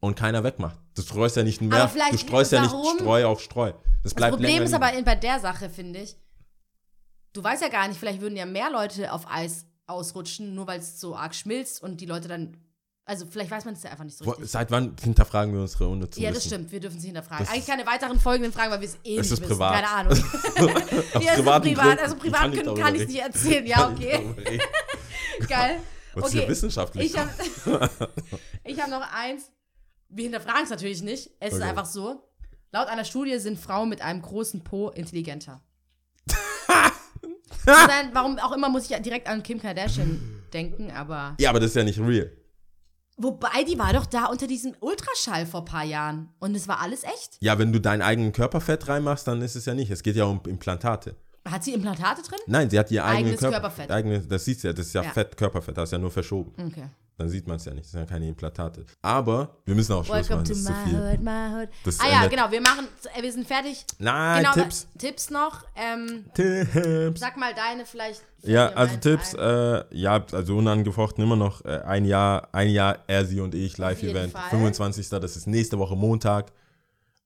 und keiner wegmacht. Du streust ja nicht mehr, du streust ja warum? nicht Streu auf Streu. Das Das Problem ist aber bei der Sache, finde ich, du weißt ja gar nicht, vielleicht würden ja mehr Leute auf Eis ausrutschen, nur weil es so arg schmilzt und die Leute dann. Also vielleicht weiß man es ja einfach nicht so richtig. Seit wann hinterfragen wir unsere unnützen Ja, das Wissen? stimmt, wir dürfen nicht hinterfragen. Das Eigentlich keine weiteren folgenden Fragen, weil wir es eh Es nicht ist wissen. privat. Keine Ahnung. Aus [LAUGHS] ja, es ist privat, Gründen. also Ich privat kann kann, darüber kann ich es nicht erzählen. Ja, ich okay. [LAUGHS] [LAUGHS] Geil. Was ist okay. ja wissenschaftlich? Ich habe ich hab noch eins. Wir hinterfragen es natürlich nicht. Es ist Okay. einfach so. Laut einer Studie sind Frauen mit einem großen Po intelligenter. [LAUGHS] Dann, warum auch immer muss ich ja direkt an Kim Kardashian denken, aber. ja, aber das ist ja nicht real. Wobei, die war doch da unter diesem Ultraschall vor ein paar Jahren. Und es war alles echt. Ja, wenn du dein eigenes Körperfett reinmachst, dann ist es ja nicht. Es geht ja um Implantate. Hat sie Implantate drin? Nein, sie hat ihr eigenes Eigenes Körper, Körperfett. Eigene, das siehst du ja, das ist ja, Ja. Fett, Körperfett, das ist ja nur verschoben. Okay. Dann sieht man es ja nicht, das sind ja keine Implantate. Aber wir müssen auch Schluss Welcome machen, to das ist zu my viel. hood, my hood. Ah ja, genau, wir machen, äh, wir sind fertig. Nein, genau, Tipps. Tipps noch. Ähm, Tipps. sag mal deine vielleicht. Ja, also Tipps, äh, ja, also unangefochten immer noch äh, ein Jahr, ein Jahr er, sie und ich, Live-Event, Fall. 25. Das ist nächste Woche Montag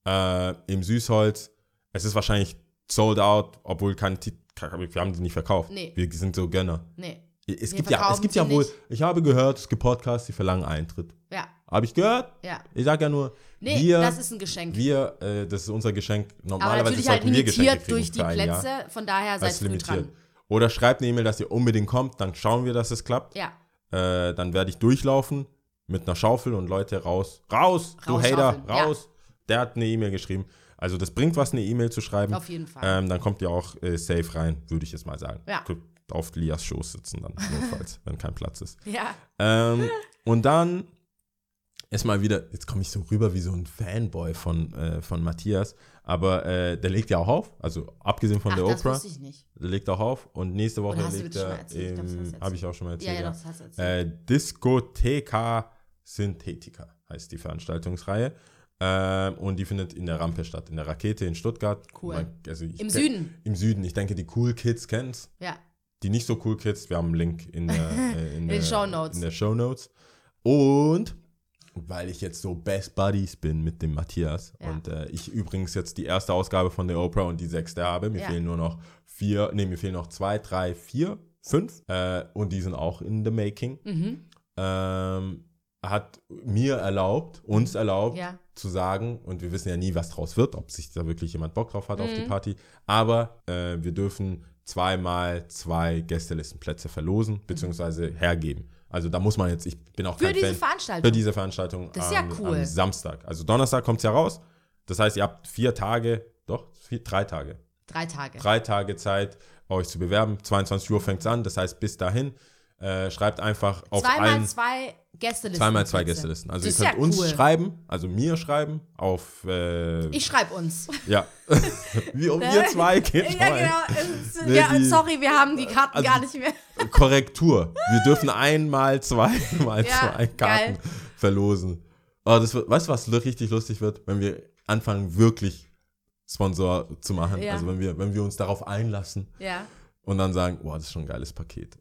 äh, im Süßholz. Es ist wahrscheinlich sold out, obwohl kein Ti- wir haben die nicht verkauft. Nee. Wir sind so Gönner. Nee. Es Wir gibt ja, es gibt ja wohl, nicht. ich habe gehört, es gibt Podcasts, die verlangen Eintritt. Ja, Habe ich gehört? ja. Ich sag ja nur, Nee, wir, das ist ein Geschenk. wir, äh, das ist unser Geschenk. Aber Normalerweise natürlich halt limitiert durch die ein Jahr. Plätze. Von daher seid früh limitiert. dran. Oder schreibt eine E-Mail, dass ihr unbedingt kommt, dann schauen wir, dass es klappt. Ja, Äh, dann werde ich durchlaufen mit einer Schaufel und Leute raus. Raus, du Raus Hater, schaufeln, ja. raus. Der hat eine E-Mail geschrieben. Also das bringt was, eine E-Mail zu schreiben. auf jeden Fall. Ähm, dann kommt ihr auch äh, safe rein, würde ich jetzt mal sagen. Ja. Könnt Auf Lias Schoß sitzen dann, notfalls, wenn kein Platz ist. [LAUGHS] ja. Ähm, und dann ist mal wieder, jetzt komme ich so rüber wie so ein Fanboy von, äh, von Matthias, aber äh, der legt ja auch auf, also abgesehen von Ach, der das Oprah, wusste ich nicht. der legt auch auf und nächste Woche du legt er, das erzählt. habe ich auch schon mal Ja, erzählt, ja, ja, doch, das hast du erzählt. äh, Discotheca Synthetica heißt die Veranstaltungsreihe. Ähm, und die findet in der Rampe statt, in der Rakete in Stuttgart. Cool. Man, also Im Süden. Im Süden. Ich denke, die Cool Kids kennen's. Ja. Die nicht so cool Kids, wir haben einen Link in, der, [LAUGHS] äh, in, den der, Shownotes. in der Show Notes. Und weil ich jetzt so Best Buddies bin mit dem Matthias Ja. und äh, ich übrigens jetzt die erste Ausgabe von der Oprah und die sechste habe, mir Ja. fehlen nur noch vier, nee, mir fehlen noch zwei, drei, vier, fünf äh, und die sind auch in the making. Mhm. Ähm, hat mir erlaubt, uns erlaubt, Ja. zu sagen, und wir wissen ja nie, was draus wird, ob sich da wirklich jemand Bock drauf hat auf Mhm. die Party, aber äh, wir dürfen zweimal zwei Gästelistenplätze verlosen, beziehungsweise hergeben. Also da muss man jetzt, ich bin auch Für kein diese Fan Veranstaltung. für diese Veranstaltung Das ist ja am, cool. am Samstag. Also Donnerstag kommt es ja raus. Das heißt, ihr habt vier Tage, doch, vier, drei Tage. Drei Tage. Drei Tage Zeit, euch zu bewerben. 22 Uhr fängt es an. Das heißt, bis dahin äh, schreibt einfach auf Zweimal allen zwei Gästelisten. zweimal zwei. Gästelisten. Also Das ihr könnt ja uns cool. schreiben, also mir schreiben auf äh, Ich schreibe uns. ja. [LAUGHS] wir, wir zwei geht Ja, genau. Nee, ja, die- sorry, wir haben die Karten Also- gar nicht mehr. Korrektur. Wir dürfen einmal zweimal [LAUGHS] Ja, zwei Karten geil. verlosen. Oh, das wird, weißt du, was richtig lustig wird, wenn wir anfangen, wirklich Sponsor zu machen? Ja. Also wenn wir, wenn wir uns darauf einlassen Ja. und dann sagen, boah, das ist schon ein geiles Paket.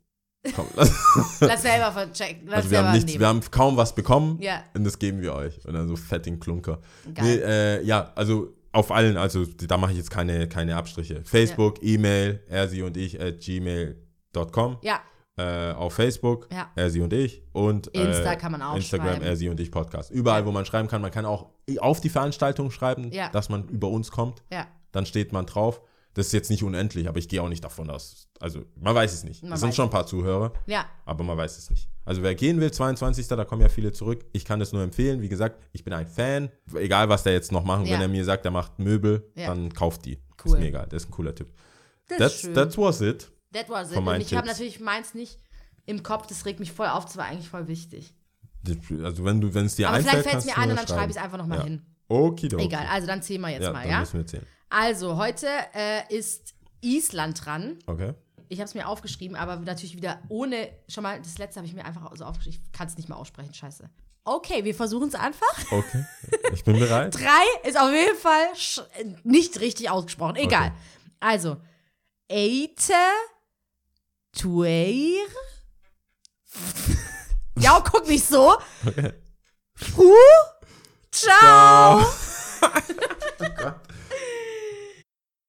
Komm, lass, [LAUGHS] Lass selber verchecken. Lass also wir selber haben nichts, nehmen. wir haben kaum was bekommen Ja. und das geben wir euch. Und dann so fetting Klunker. Geil. Nee, äh, ja, also auf allen, also da mache ich jetzt keine, keine Abstriche. Facebook, E-Mail, er, sie und ich at gmail.com. ja, Äh, auf Facebook, Ja. er, sie und ich. Und Insta äh, kann man auch Instagram, schreiben. er, sie und ich Podcast. Überall, wo man schreiben kann. Man kann auch auf die Veranstaltung schreiben, Ja. dass man über uns kommt. ja. Dann steht man drauf. Das ist jetzt nicht unendlich, aber ich gehe auch nicht davon aus. Also, man weiß es nicht. Man es sind schon ein paar Zuhörer, Ja, aber man weiß es nicht. Also, wer gehen will, 22. Da kommen ja viele zurück. Ich kann das nur empfehlen. Wie gesagt, ich bin ein Fan. Egal, was der jetzt noch machen. Ja. Wenn er mir sagt, er macht Möbel, Ja. dann kauft die. Cool. Ist mir egal. Das ist ein cooler Tipp. das That's, that was it. That was it. Und ich habe natürlich meins nicht im Kopf. Das regt mich voll auf. Das war eigentlich voll wichtig. Also, wenn du, wenn es dir Aber einfällt, vielleicht fällt es mir ein und dann schreibe ich es einfach nochmal Ja. hin. Okidoki. Egal, also dann zählen wir jetzt Ja, mal, dann ja? müssen wir zählen. Also, heute äh, ist Island dran. Okay. Ich habe es mir aufgeschrieben, aber natürlich wieder ohne. Schon mal, das letzte habe ich mir einfach so aufgeschrieben. Ich kann es nicht mal aussprechen, scheiße. Okay, wir versuchen es einfach. Okay. Ich bin bereit. [LAUGHS] Drei ist auf jeden Fall nicht richtig ausgesprochen. Egal. Okay. Also, Eite, Tuer. [LAUGHS] ja, guck nicht so. Okay. Fu, ciao. [LAUGHS]